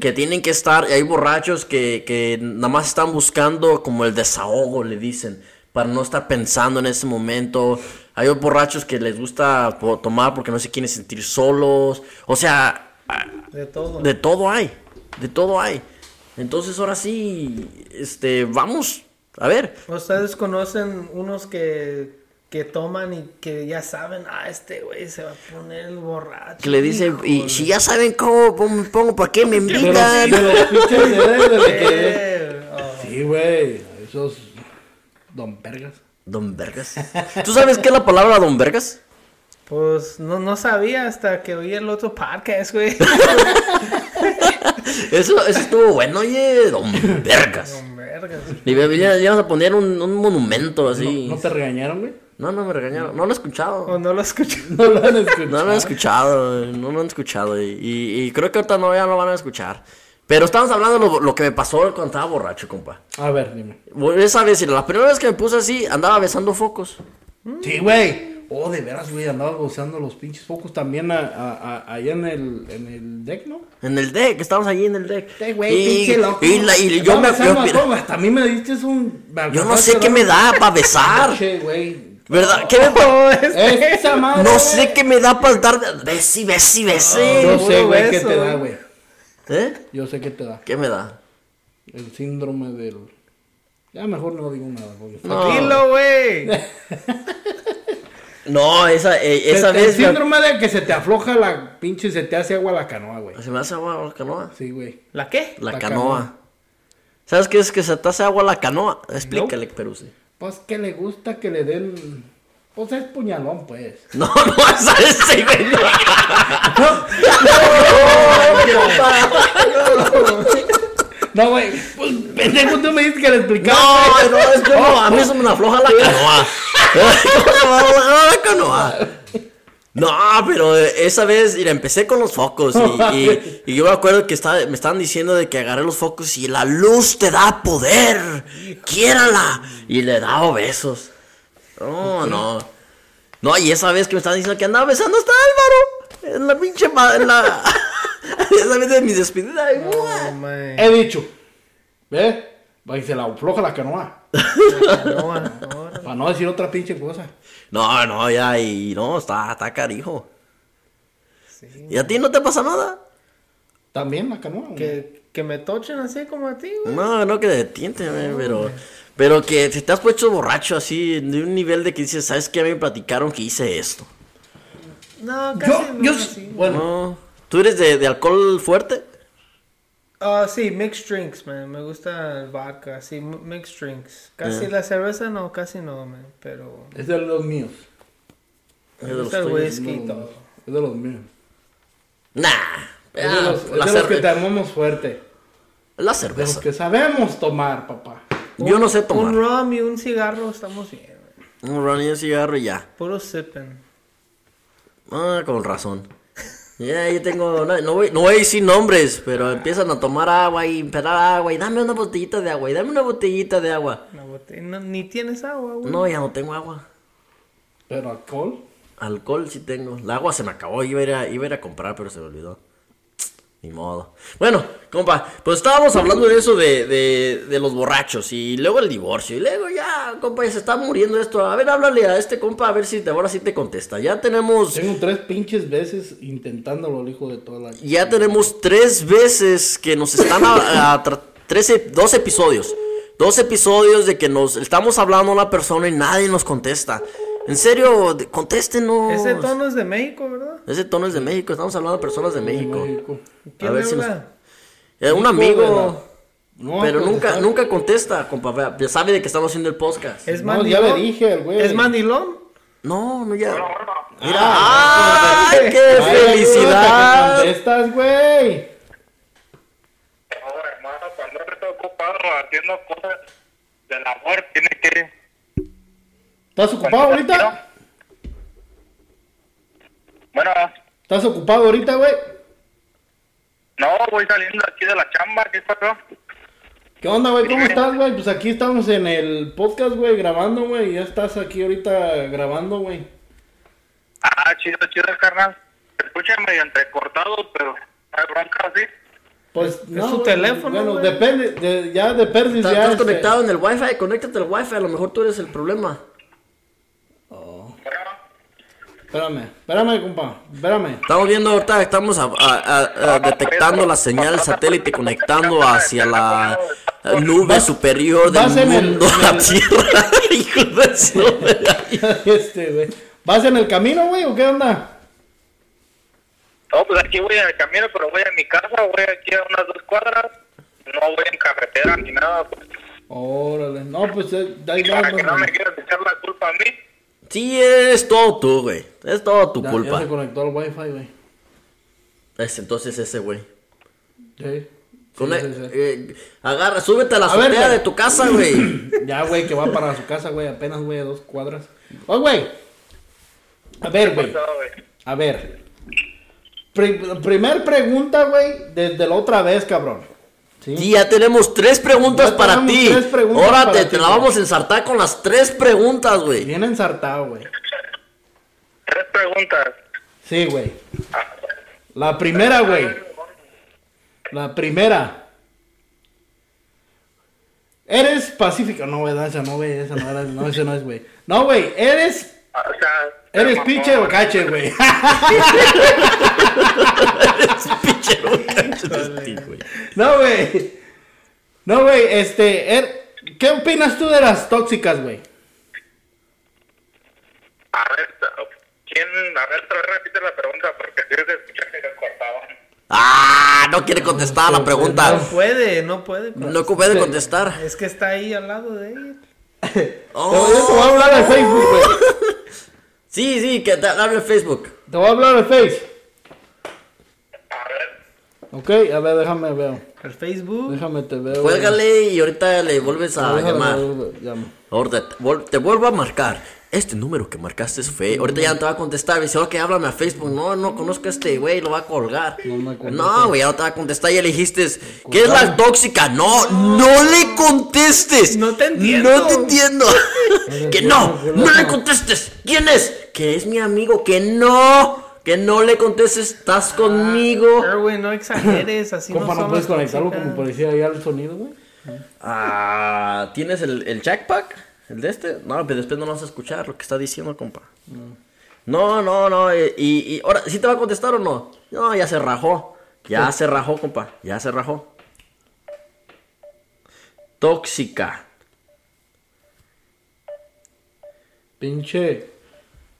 Speaker 1: que tienen que estar, y hay borrachos que, que nada más están buscando como el desahogo, le dicen, para no estar pensando en ese momento. Hay borrachos que les gusta tomar porque no se quieren sentir solos. O sea,
Speaker 3: De todo.
Speaker 1: de todo hay, de todo hay. Entonces ahora sí, este, vamos, a ver.
Speaker 3: Ustedes conocen unos que, que toman y que ya saben, ah, este güey se va a poner el borracho.
Speaker 1: Que le dicen, y si ya saben cómo cómo me pongo, ¿para qué me invitan?
Speaker 2: Sí, güey, esos don pergas.
Speaker 1: Don Vergas. ¿Tú sabes qué es la palabra Don Vergas?
Speaker 3: Pues no, no sabía hasta que oí el otro podcast, güey.
Speaker 1: Eso, eso estuvo bueno, oye, Don Vergas.
Speaker 3: Don vergas.
Speaker 1: Y vamos a poner un, un monumento así.
Speaker 2: ¿No te regañaron, güey?
Speaker 1: No, no me regañaron. No lo he escuchado.
Speaker 3: O no lo escuché.
Speaker 2: No lo han escuchado.
Speaker 1: No lo he escuchado. No lo han escuchado. Y, y- y creo que ahorita no ya lo van a escuchar. Pero estamos hablando de lo, lo que me pasó cuando estaba borracho, compa.
Speaker 2: A ver, dime.
Speaker 1: Esa vez, la primera vez que me puse así, andaba besando focos.
Speaker 2: Sí, güey. Oh, de veras, güey, andaba gozando los pinches focos también a, a, a- allá en el, en el deck, ¿no?
Speaker 1: En el deck, estábamos allí en el deck.
Speaker 2: Sí, güey,
Speaker 1: y,
Speaker 2: pinche loco.
Speaker 1: y la- y yo me.
Speaker 2: besando
Speaker 1: yo-
Speaker 2: Hasta a mí me diste un... me
Speaker 1: yo no sé qué me da para besar.
Speaker 2: pinche, güey.
Speaker 1: ¿Verdad? ¿Qué me
Speaker 3: Oh, este.
Speaker 2: Esa madre,
Speaker 1: No sé qué me da para dar. Besi, besi, besi.
Speaker 2: Yo sé,
Speaker 3: Puro
Speaker 2: güey, qué te da,
Speaker 3: güey.
Speaker 1: ¿Eh?
Speaker 2: Yo sé qué te da.
Speaker 1: ¿Qué me da?
Speaker 2: El síndrome del... Ya mejor no digo nada, güey.
Speaker 1: No.
Speaker 3: Dilo, güey.
Speaker 1: No, esa, eh, esa
Speaker 2: el
Speaker 1: vez.
Speaker 2: síndrome de que se te afloja la pinche y se te hace agua la canoa, güey.
Speaker 1: Se me hace agua la canoa.
Speaker 2: Sí, güey.
Speaker 3: ¿La qué?
Speaker 1: La,
Speaker 2: La
Speaker 1: canoa.
Speaker 2: canoa.
Speaker 1: ¿Sabes qué es que se te hace agua la canoa? Explícale, Peruse.
Speaker 2: Pues que le gusta que le den... Pues es puñalón, pues.
Speaker 1: No, no, es ese, güey.
Speaker 2: No, güey. Pues pendejo, tú me dices que le explicaste.
Speaker 1: No, no, es como a mí se me afloja la canoa. ¿Cómo se me afloja la canoa? No, pero esa vez mira, empecé con los focos y, y- y yo me acuerdo que estaba, me estaban diciendo de que agarré los focos y la luz te da poder, quiérala. Y le daba besos. No, no. No, y esa vez que me estaban diciendo que andaba besando hasta Álvaro. En la pinche ma- en la... esa vez de mi despedida.
Speaker 3: Oh, man.
Speaker 2: He dicho. ¿Ve? Va y se la afloja la canoa.
Speaker 3: No, ahora.
Speaker 2: Para no decir otra pinche cosa.
Speaker 1: No, no, ya, y no, está, está carijo.
Speaker 3: Sí.
Speaker 1: ¿Y a ti no te pasa nada?
Speaker 2: También la canoa. güey.
Speaker 3: Que, que me tochen así como a ti, güey.
Speaker 1: No, no que detiente, güey, pero... Pero que si te has puesto borracho así, de un nivel de que dices, ¿sabes qué? A mí me platicaron que hice esto.
Speaker 3: No, casi
Speaker 2: Yo,
Speaker 3: no
Speaker 2: yo,
Speaker 3: así.
Speaker 2: bueno,
Speaker 1: No. ¿Tú eres de, de alcohol fuerte?
Speaker 3: Ah, sí, mixed drinks, man. Me gusta el vodka, sí, mixed drinks. Casi
Speaker 1: Eh.
Speaker 3: la cerveza no, casi no, man. Pero
Speaker 2: es de los míos.
Speaker 1: Es
Speaker 3: me
Speaker 1: de los
Speaker 3: gusta el whisky y todo.
Speaker 2: Es de los míos.
Speaker 1: Nah.
Speaker 2: Es de
Speaker 1: Ah,
Speaker 2: los, es
Speaker 1: la,
Speaker 2: de los que armamos fuerte.
Speaker 1: la
Speaker 2: De los
Speaker 1: cerveza.
Speaker 2: que sabemos tomar, papá.
Speaker 1: Yo no sé
Speaker 3: Un
Speaker 1: tomar.
Speaker 3: rum y un cigarro estamos bien.
Speaker 1: Un ron y un cigarro y ya.
Speaker 3: Puro sipping.
Speaker 1: Ah, con razón. Ya, yo tengo. No, no voy, no voy a decir nombres, pero empiezan a tomar agua y empezar agua y dame una botellita de agua y dame una botellita de agua.
Speaker 3: Una botella- no- ni tienes agua, güey.
Speaker 1: No, ya no tengo agua.
Speaker 2: Pero alcohol.
Speaker 1: Alcohol sí tengo. El agua se me acabó. Iba a ir a, iba a, ir a comprar, pero se me olvidó. Ni modo. Bueno, compa, pues estábamos hablando de eso de, de, de los borrachos y luego el divorcio. Y luego ya, compa, ya se está muriendo esto. A ver, háblale a este compa a ver si te, ahora sí te contesta. Ya tenemos.
Speaker 2: Tengo tres pinches veces intentándolo, el hijo de toda la.
Speaker 1: Ya tenemos tres veces que nos están a, a tra- tres dos episodios. Dos episodios de que nos estamos hablando a una persona y nadie nos contesta. En serio, de- contéstenos.
Speaker 3: Ese tono es de México, ¿verdad?
Speaker 1: Ese tono es de México, estamos hablando de personas de México.
Speaker 2: México.
Speaker 3: ¿Quién
Speaker 1: ver si nos-? Eh, un
Speaker 2: de
Speaker 1: amigo,
Speaker 2: No,
Speaker 1: pero
Speaker 2: pues,
Speaker 1: nunca, nunca contesta, compa. Ya sabe de que estamos haciendo el podcast.
Speaker 3: ¿Es
Speaker 2: No,
Speaker 3: mandilón?
Speaker 2: ya le dije güey.
Speaker 3: ¿Es mandilón?
Speaker 1: No, no, ya. Mira,
Speaker 2: Ah,
Speaker 1: ¡ay, qué
Speaker 2: Ay,
Speaker 1: felicidad!
Speaker 2: ¿Dónde estás, güey?
Speaker 4: No, hermano, cuando está ocupado haciendo cosas del amor, tiene que...
Speaker 2: ¿Estás ocupado ahorita?
Speaker 4: Bueno,
Speaker 2: ¿Estás ocupado ahorita, güey?
Speaker 4: no, voy saliendo aquí de la chamba, ¿qué pasó?
Speaker 2: ¿Qué onda, güey? ¿Cómo estás, güey? Pues aquí estamos en el podcast, güey, grabando, güey. Ya estás aquí ahorita grabando, güey.
Speaker 4: Ah, chido, chido, carnal. Se escucha medio entrecortado, pero hay bronca, ¿sí?
Speaker 2: Pues no.
Speaker 3: su
Speaker 2: güey,
Speaker 3: teléfono,
Speaker 2: Bueno,
Speaker 3: güey.
Speaker 2: depende, de- ya de perdis
Speaker 1: ¿Estás,
Speaker 2: ya.
Speaker 1: estás
Speaker 2: este-
Speaker 1: conectado en el wifi? Conéctate al wifi, a lo mejor tú eres el problema.
Speaker 2: Espérame, espérame, compa. Espérame.
Speaker 1: Estamos viendo ahorita, estamos a- a- a- a- detectando la señal satélite conectando hacia la nube superior del
Speaker 2: vas en el-
Speaker 1: mundo,
Speaker 2: en
Speaker 1: la
Speaker 2: el-
Speaker 1: tierra. Hijo de su-
Speaker 2: este, güey. ¿Vas en el camino, güey, o qué onda?
Speaker 4: No, pues aquí voy en el camino, pero voy a mi casa, voy aquí a unas dos cuadras. No voy en carretera ni nada, pues.
Speaker 2: Órale. No, pues eh, ahí
Speaker 4: Para que no me quieras echar la culpa a mí.
Speaker 1: Sí, es todo tú, güey. Es todo tu
Speaker 2: Ya-
Speaker 1: culpa.
Speaker 2: Ya se conectó al wifi, güey.
Speaker 1: Es entonces ese güey.
Speaker 2: Sí.
Speaker 1: Cone-
Speaker 2: Sí, sí, sí.
Speaker 1: eh, agarra, súbete a la azotea de tu casa, güey.
Speaker 2: Ya, güey, que va para su casa, güey, apenas, güey, a dos cuadras. Oh, güey. A ver, güey. A ver. Pri- primer pregunta, güey, desde la otra vez, cabrón. ¿Sí?
Speaker 1: Sí, ya tenemos tres preguntas
Speaker 2: Ya
Speaker 1: para ti.
Speaker 2: tres preguntas para
Speaker 1: te,
Speaker 2: ti,
Speaker 1: la
Speaker 2: güey.
Speaker 1: vamos a ensartar con las tres preguntas, güey.
Speaker 2: Bien ensartado, güey.
Speaker 4: Tres preguntas.
Speaker 2: Sí, güey. La primera, güey. La primera. ¿Eres pacífico? No, güey, no, esa no, güey, esa no, era- no, esa no es, güey. No, güey, ¿eres,
Speaker 4: Ah, O sea...
Speaker 2: eres pinche o cache, güey?
Speaker 1: Pinche güey.
Speaker 2: No, güey. No, güey, este, er- ¿qué opinas tú de las tóxicas, güey?
Speaker 4: A ver, ¿quién? A ver, otra vez repite la pregunta porque si se escucha que se cortaban.
Speaker 1: Ah, no quiere contestar la
Speaker 3: No
Speaker 1: pregunta.
Speaker 3: puede, no puede.
Speaker 1: No puede contestar.
Speaker 3: Es que está ahí al lado de ella.
Speaker 2: Te voy te voy a hablar de Facebook, güey.
Speaker 1: Sí, sí, que te hable Facebook.
Speaker 2: Te voy a hablar de Face. Ok, a ver, déjame ver.
Speaker 3: El Facebook.
Speaker 2: Déjame te veo. güey.
Speaker 1: Cuélgale y ahorita le vuelves a
Speaker 2: Déjame,
Speaker 1: llamar.
Speaker 2: llamo.
Speaker 1: Ahorita te, vuel- te vuelvo a marcar. Este número que marcaste fue. Ahorita ya no te va a contestar. Me dice, ok, háblame a Facebook. No, no conozco a este güey, lo va a colgar.
Speaker 2: No me contesta.
Speaker 1: No, güey, ya no te va a contestar. Ya le dijiste, ¿qué es la tóxica? No, no le contestes.
Speaker 3: No te entiendo.
Speaker 1: No te entiendo. que no, no le contestes. ¿Quién es? Que es mi amigo. Que no, que no le contestes. Estás conmigo.
Speaker 3: Erwin, no exageres, así
Speaker 2: Compa,
Speaker 3: no
Speaker 2: ¿no
Speaker 3: son
Speaker 2: puedes conectarlo como parecía ahí al sonido, güey?
Speaker 1: Ah, ¿tienes el, el jackpack? ¿El de este? No, pero después no vas a escuchar lo que está diciendo, compa. No, no, no. eh, Y, y ahora, ¿sí te va a contestar o no? No, ya se rajó. Ya se rajó, compa. Ya se rajó. Tóxica.
Speaker 2: Pinche.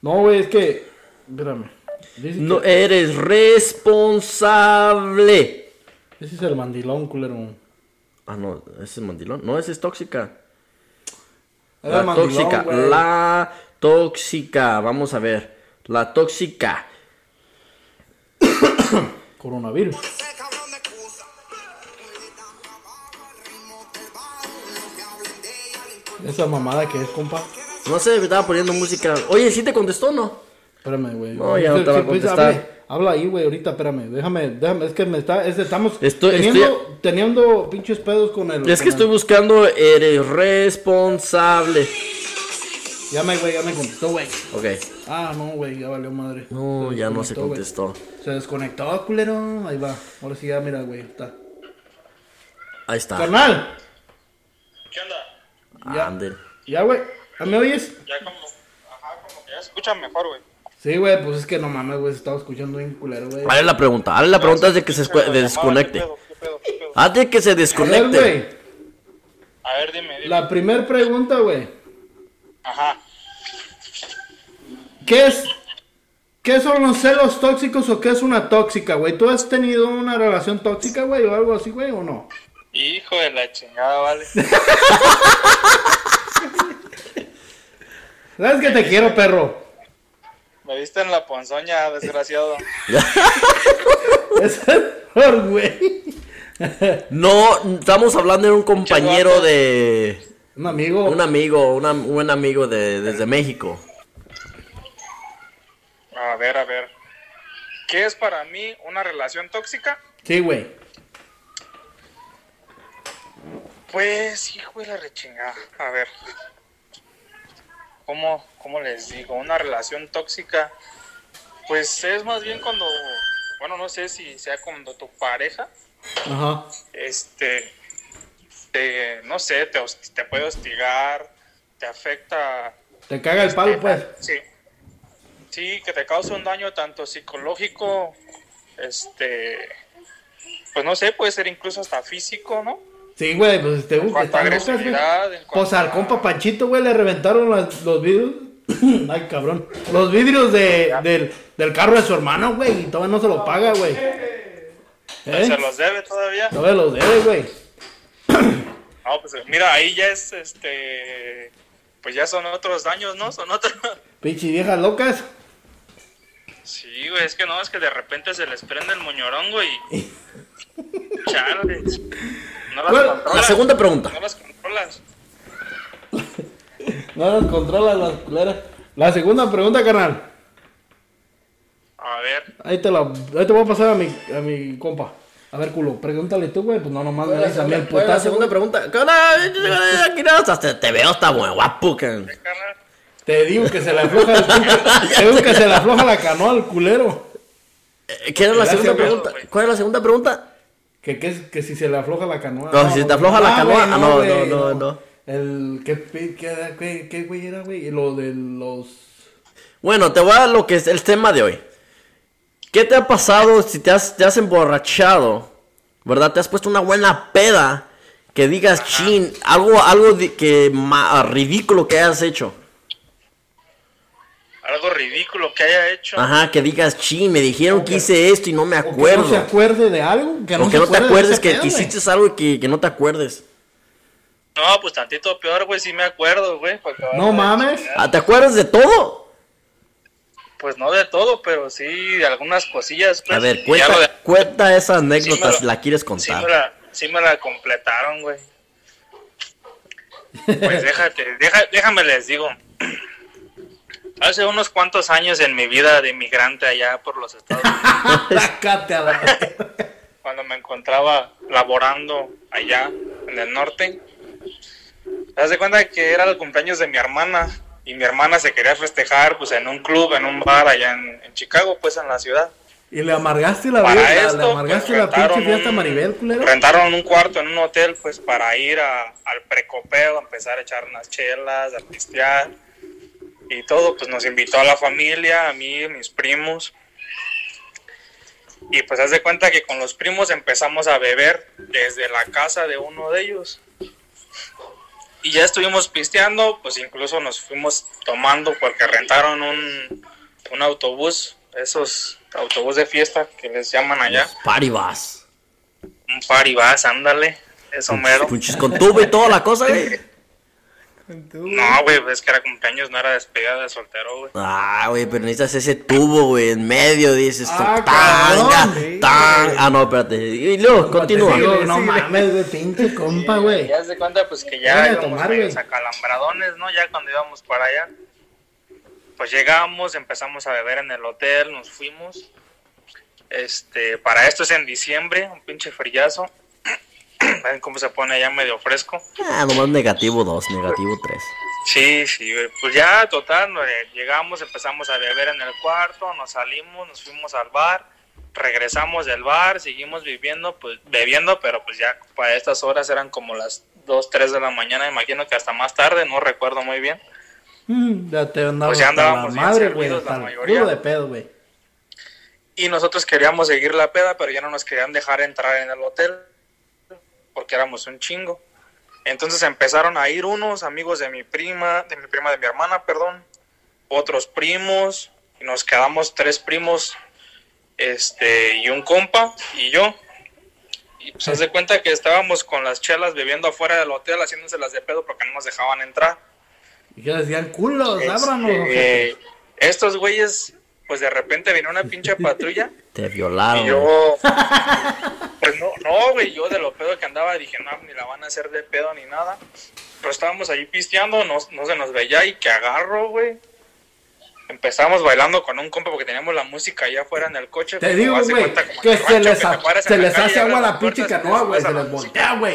Speaker 2: No, güey, es que. Espérame.
Speaker 1: No eres responsable.
Speaker 2: Ese es el mandilón, culero.
Speaker 1: Ah, no, ese es mandilón. No, ese es tóxica.
Speaker 2: Era
Speaker 1: La
Speaker 2: el mandilón,
Speaker 1: tóxica. La tóxica. Vamos a ver. La tóxica.
Speaker 2: Coronavirus. Esa mamada que es, compa.
Speaker 1: No sé, me estaba poniendo música. Oye, ¿sí te contestó o no?
Speaker 2: Espérame, güey.
Speaker 1: No, ya no
Speaker 2: Sí,
Speaker 1: te va a
Speaker 2: pues,
Speaker 1: contestar.
Speaker 2: habla ahí, güey, ahorita, espérame. Déjame, déjame. Es que me está. Es, estamos
Speaker 1: Estoy-
Speaker 2: teniendo,
Speaker 1: estoy-
Speaker 2: teniendo pinches pedos con el.
Speaker 1: Es que estoy
Speaker 2: el-
Speaker 1: buscando eres responsable.
Speaker 2: Ya me, güey, ya me contestó, güey.
Speaker 1: Ok.
Speaker 2: Ah, no, güey, ya valió madre.
Speaker 1: No, ya no se contestó.
Speaker 2: Se desconectó, culero. Ahí va. Ahora sí, ya, mira, güey. Está.
Speaker 1: Ahí está.
Speaker 2: Carnal.
Speaker 4: ¿Qué onda?
Speaker 2: Ya.
Speaker 1: Ande.
Speaker 2: Ya, güey. ¿Ya ¿Me oyes?
Speaker 4: Ya como, ajá, como que ya se escucha mejor, güey.
Speaker 2: Sí, güey, pues es que no mames, güey. se Estaba escuchando bien culero, güey.
Speaker 1: Dale la pregunta. Dale la pregunta antes de que se desconecte. Antes de que se
Speaker 2: A ver,
Speaker 1: desconecte.
Speaker 2: güey.
Speaker 4: A ver, dime, dime.
Speaker 2: La primer pregunta, güey.
Speaker 4: Ajá.
Speaker 2: ¿Qué es? ¿Qué son los celos tóxicos o qué es una tóxica, güey? ¿Tú has tenido una relación tóxica, güey, o algo así, güey, o no?
Speaker 4: Hijo de la chingada, vale.
Speaker 2: ¿Sabes que te quiero, perro?
Speaker 4: Me viste en la ponzoña, desgraciado.
Speaker 2: Es güey.
Speaker 1: No, estamos hablando de un compañero de.
Speaker 2: Un amigo.
Speaker 1: Un amigo, una- un buen amigo de, desde México.
Speaker 4: A ver, a ver. ¿Qué es para mí una relación tóxica?
Speaker 2: Sí, güey.
Speaker 4: Pues, hijo de la rechingada. A ver. ¿Cómo, ¿Cómo les digo? Una relación tóxica. Pues es más bien cuando. Bueno, no sé si sea cuando tu pareja.
Speaker 2: Ajá.
Speaker 4: Este. Te, no sé, te, te puede hostigar. Te afecta.
Speaker 2: Te caga el palo,
Speaker 4: este,
Speaker 2: pues.
Speaker 4: Sí. Sí, que te causa un daño tanto psicológico. Este. Pues no sé, puede ser incluso hasta físico, ¿no?
Speaker 2: Sí, güey, pues te
Speaker 4: En
Speaker 2: gusta.
Speaker 4: a
Speaker 2: Están locas, güey. Pues al compa Panchito, güey, le reventaron las- los vidrios. Ay, cabrón. Los vidrios de, del, del carro de su hermano, güey, y todavía no se lo paga, güey. ¿Eh?
Speaker 4: Se los debe todavía.
Speaker 2: Todavía los debe, güey.
Speaker 4: No, pues mira, ahí ya es este. Pues ya son otros daños, ¿no? Son otros.
Speaker 2: Pinche viejas locas.
Speaker 4: Sí, güey, es que no, es que de repente se les prende el moñorongo y. Chale. No las
Speaker 2: Bueno,
Speaker 4: controlas.
Speaker 1: La segunda pregunta.
Speaker 4: No las controlas.
Speaker 2: No las controla las culeras. La segunda pregunta, carnal.
Speaker 4: A ver,
Speaker 2: Ahí te la, ahí te voy a pasar a mi, a mi compa. A ver, culo, pregúntale tú, güey. Pues no, nomás me dices a mí el
Speaker 1: ¿Cuál es la
Speaker 2: putazo.
Speaker 1: segunda pregunta? Aquí no, hasta te, te veo, está muy guapo. que-
Speaker 4: carnal.
Speaker 2: Te digo que se le afloja el Te digo que se le afloja la canoa al culero.
Speaker 1: Eh, ¿Qué era la
Speaker 2: Gracias,
Speaker 1: segunda pregunta? ¿Cuál es la segunda pregunta?
Speaker 2: Que, que, es- que si se le afloja la canoa.
Speaker 1: No, si te afloja la canoa, ah, no,
Speaker 2: güey,
Speaker 1: no, no, no.
Speaker 2: El. ¿Qué, qué, qué, qué, qué güey era, güey? Lo de los.
Speaker 1: Bueno, te voy a dar lo que es el tema de hoy. ¿Qué te ha pasado si te has, te has emborrachado? ¿Verdad? Te has puesto una buena peda. Que digas, chin, algo, algo de- que ma- ridículo que hayas hecho.
Speaker 4: Algo ridículo que haya hecho.
Speaker 1: Ajá, que digas, chin, me dijeron que hice esto y no me
Speaker 2: o que
Speaker 1: acuerdo.
Speaker 2: no se acuerde de algo. Que no,
Speaker 1: o
Speaker 2: se
Speaker 1: que no te
Speaker 2: acuerde de
Speaker 1: acuerdes que,
Speaker 2: pedo,
Speaker 1: que
Speaker 2: güey.
Speaker 1: hiciste algo y que, que no te acuerdes.
Speaker 4: No, pues tantito peor, güey, sí me acuerdo, güey.
Speaker 2: No mames.
Speaker 1: Ah, ¿Te acuerdas de todo?
Speaker 4: Pues no de todo, pero sí de algunas cosillas. Pues,
Speaker 1: A ver, cuenta,
Speaker 4: de-
Speaker 1: cuenta esa anécdota
Speaker 4: Sí
Speaker 1: si
Speaker 4: lo-
Speaker 1: la quieres
Speaker 4: Sí
Speaker 1: contar.
Speaker 4: me, la, sí me la completaron, güey. Pues déjate, deja- déjame les digo. Hace unos cuantos años en mi vida de inmigrante allá por los Estados Unidos, cuando me encontraba laborando allá en el norte, te das de cuenta que era el cumpleaños de mi hermana y mi hermana se quería festejar pues en un club, en un bar allá en, en Chicago, pues en la ciudad.
Speaker 2: Y le amargaste la
Speaker 4: Para
Speaker 2: vida, le
Speaker 4: esto,
Speaker 2: amargaste
Speaker 4: pues,
Speaker 2: la pinche fiesta
Speaker 4: un-
Speaker 2: Maribel, culero.
Speaker 4: Rentaron un cuarto en un hotel, pues, para ir a- al precopeo, a empezar a echar unas chelas, a pistear y todo. Pues nos invitó a la familia, a mí, mis primos. Y pues haz de cuenta que con los primos empezamos a beber desde la casa de uno de ellos. Y ya estuvimos pisteando, pues incluso nos fuimos tomando porque rentaron un, un autobús, esos autobús de fiesta que les llaman allá.
Speaker 1: Paribas.
Speaker 4: Un party vas, ándale. Eso mero.
Speaker 1: Punches con tubo y toda la cosa, güey.
Speaker 4: No, güey, es que era cumpleaños, no era despedida de soltero, güey.
Speaker 1: Ah, güey, pero necesitas ese tubo, güey, en medio, dices tú.
Speaker 2: Ah,
Speaker 1: tanga,
Speaker 2: cabrón,
Speaker 3: sí,
Speaker 1: tanga. Ah, no, espérate. Y luego, continúa.
Speaker 2: Digo, no mames, de pinche compa, güey.
Speaker 4: Ya se cuenta, pues que ya
Speaker 2: a
Speaker 4: íbamos
Speaker 2: tomar,
Speaker 4: medios acalambradones, ¿no? Ya cuando íbamos para allá. Pues llegamos, empezamos a beber en el hotel, nos fuimos. Este, para esto es en diciembre, un pinche frillazo. Ven cómo se pone allá medio fresco.
Speaker 1: Ah, nomás negativo 2, negativo 3.
Speaker 4: Sí, sí, pues ya, total, no, llegamos, empezamos a beber en el cuarto, nos salimos, nos fuimos al bar, regresamos del bar, seguimos viviendo, pues bebiendo, pero pues ya para estas horas eran como las 2, 3 de la mañana, imagino que hasta más tarde, no recuerdo muy bien.
Speaker 2: Mm, ya te
Speaker 4: Pues ya
Speaker 2: la
Speaker 4: andábamos bien
Speaker 2: madre, güey.
Speaker 4: servidos la mayoría.
Speaker 2: de pedo, güey.
Speaker 4: Y nosotros queríamos seguir la peda, pero ya no nos querían dejar entrar en el hotel, porque éramos un chingo. Entonces empezaron a ir unos amigos de mi prima, de mi prima, de mi hermana, perdón, otros primos, y nos quedamos tres primos, este, y un compa, y yo. Y pues haz de cuenta que estábamos con las chelas bebiendo afuera del hotel, haciéndoselas de pedo porque no nos dejaban entrar.
Speaker 2: Y que decían, culos,
Speaker 4: Este,
Speaker 2: ábranos. ojete".
Speaker 4: eh, estos güeyes, pues de repente vino una pinche patrulla.
Speaker 1: Te violaron.
Speaker 4: Y yo, pues no, no, güey, yo de lo pedo que andaba dije, no, ni la van a hacer de pedo ni nada. Pero estábamos ahí pisteando, no, no se nos veía y que agarro, güey. Empezamos bailando con un compa porque teníamos la música allá afuera en el coche.
Speaker 2: Te digo, güey, que se les,
Speaker 4: que
Speaker 2: se les hace agua la pinche canoa, güey. Se les voltea, güey.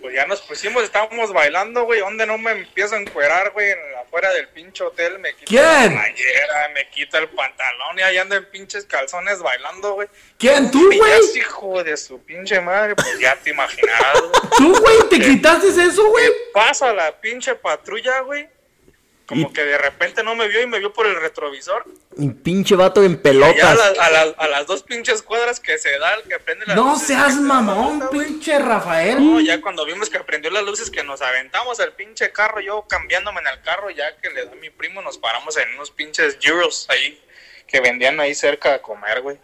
Speaker 4: Pues ya nos pusimos, estábamos bailando, güey. ¿Dónde no me empiezo a encuerar, güey? En Afuera del pinche hotel me quita
Speaker 2: ¿Quién?
Speaker 4: la playera, me quita el pantalón y ahí ando en pinches calzones bailando, güey.
Speaker 2: ¿Quién? ¿Tú, güey?
Speaker 4: hijo de su pinche madre, pues ya te imaginarás.
Speaker 2: ¿Tú, güey? ¿Te quitaste eso, güey?
Speaker 4: Pasa la pinche patrulla, güey. Como
Speaker 1: Y-
Speaker 4: que de repente no me vio y me vio por el retrovisor.
Speaker 1: Un pinche vato en
Speaker 4: ya a,
Speaker 1: pelotas.
Speaker 4: las- a las- a las dos pinches cuadras que se da, el que prende las
Speaker 2: No
Speaker 4: luces,
Speaker 2: seas
Speaker 4: se la
Speaker 2: mamón,
Speaker 4: güey.
Speaker 2: pinche Rafael.
Speaker 4: No, ya cuando vimos que prendió las luces, que nos aventamos al pinche carro, yo cambiándome en el carro, ya que le da a mi primo, nos paramos en unos pinches gyros ahí, que vendían ahí cerca a comer, güey.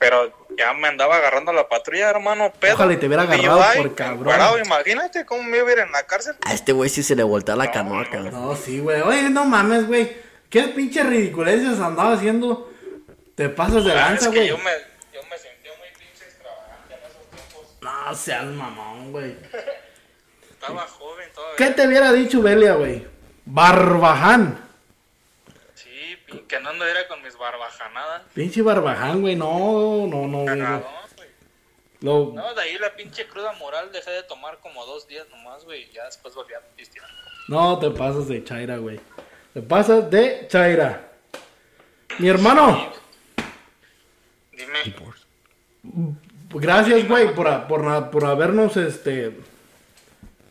Speaker 4: Pero ya me andaba agarrando la patrulla, hermano, pedo.
Speaker 2: Ojalá y te hubiera
Speaker 4: Y yo,
Speaker 2: agarrado por cabrón.
Speaker 4: imagínate cómo me iba a ir en la cárcel.
Speaker 1: A este güey sí se le voltea la canoa, cabrón.
Speaker 2: No, sí, güey. Oye, no mames, güey. ¿Qué pinche ridiculeces andaba haciendo? Te pasas de
Speaker 4: Ah,
Speaker 2: lanza,
Speaker 4: es que
Speaker 2: güey.
Speaker 4: yo me, yo me sentí muy pinche extravagante en esos tiempos.
Speaker 2: No seas mamón, güey.
Speaker 4: Estaba joven todavía.
Speaker 2: ¿Qué te hubiera dicho Belia, güey? Barbaján.
Speaker 4: Pin- que no anduviera con mis barbajanadas.
Speaker 2: Pinche barbaján, güey. No, no, no, güey. No.
Speaker 4: No, de ahí la pinche cruda moral dejé de tomar como dos días nomás, güey. y Ya después volví a pistear.
Speaker 2: No te pasas de chaira, güey. Te pasas de chaira. Mi hermano,
Speaker 4: Dime.
Speaker 2: gracias, güey, por, por, por habernos, este,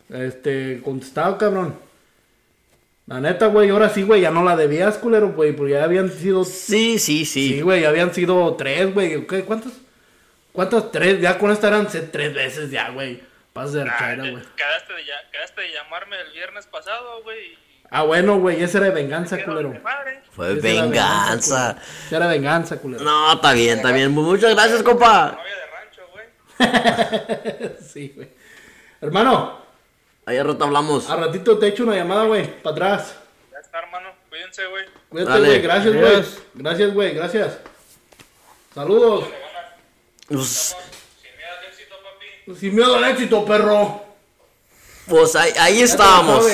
Speaker 2: este, contestado, cabrón. La neta, güey, ahora sí, güey, ya no la debías, culero, güey, porque ya habían sido,
Speaker 1: Sí, sí,
Speaker 2: sí,
Speaker 1: sí.
Speaker 2: güey, ya habían sido tres, güey. ¿Qué? ¿Cuántas? ¿Cuántas? Tres, ya con esta eran tres veces ya, güey. Pasas de
Speaker 4: Ah,
Speaker 2: chaira,
Speaker 4: te-
Speaker 2: güey.
Speaker 4: quedaste, de, ya- quedaste de llamarme el viernes pasado, güey.
Speaker 2: Ah, bueno, güey, esa era de venganza, culero.
Speaker 4: de.
Speaker 1: Fue
Speaker 2: Esa
Speaker 1: venganza.
Speaker 2: Esa era venganza, culero.
Speaker 1: No, está bien, está bien. Muchas gracias, compa.
Speaker 4: Novia de rancho, güey.
Speaker 2: Sí, güey. Hermano,
Speaker 1: Ahí al rato hablamos.
Speaker 2: a ratito te echo una llamada, güey, para atrás.
Speaker 4: Ya está, hermano. Cuídense, güey.
Speaker 2: Cuídate, güey. Gracias, güey. Gracias, güey. Gracias. Saludos.
Speaker 1: Pues,
Speaker 4: Sin miedo al éxito, papi.
Speaker 2: Sin miedo al éxito, perro.
Speaker 1: pues ahí, ahí estábamos.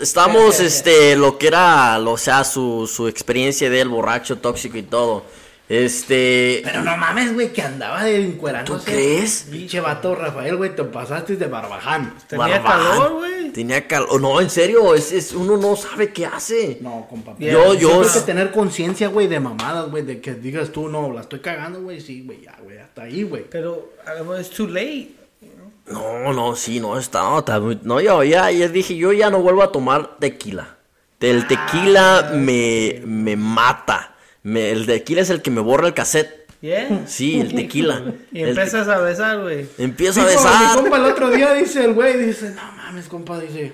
Speaker 1: Estamos, este, lo que era, lo, o sea, su, su experiencia del borracho tóxico y todo. Este.
Speaker 2: Pero no mames, güey, que andaba de encuerando.
Speaker 1: ¿Tú crees?
Speaker 2: Pinche vato, Rafael, güey, te pasaste de barbaján.
Speaker 3: Tenía
Speaker 1: Barbaján.
Speaker 3: calor, güey.
Speaker 1: Tenía calor. No, en serio, es, es- uno no sabe qué hace.
Speaker 2: No, compa.
Speaker 3: Yeah.
Speaker 1: Yo, yo.
Speaker 2: Tienes que tener conciencia, güey, de mamadas, güey, de que digas tú, no, la estoy cagando, güey, sí, güey, ya, güey, hasta ahí, güey.
Speaker 3: Pero es too late.
Speaker 1: No, no, sí, no, está, no, está muy- no, yo ya, ya dije, yo ya no vuelvo a tomar tequila. El tequila me, me mata. Me- el tequila es el que me borra el cassette.
Speaker 3: Yeah.
Speaker 1: Sí, el tequila.
Speaker 3: Y
Speaker 1: El
Speaker 3: empiezas a besar, güey.
Speaker 1: empiezo a
Speaker 2: Dijo, Mi
Speaker 1: besar.
Speaker 2: compa el otro día dice el güey, dice, no mames, compa, dice,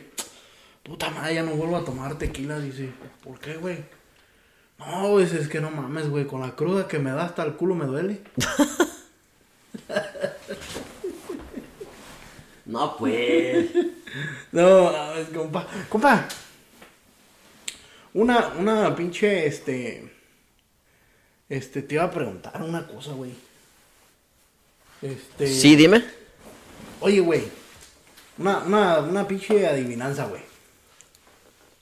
Speaker 2: puta madre, ya no vuelvo a tomar tequila, dice, ¿por qué, güey? No, güey, es que no mames, güey, con la cruda que me da hasta el culo me duele.
Speaker 1: No, pues.
Speaker 2: No, mames, compa. Compa. Una, una pinche, este. Este, te iba a preguntar una cosa, güey. Este.
Speaker 1: Sí, dime.
Speaker 2: Oye, güey. Una, una, una pinche adivinanza, güey.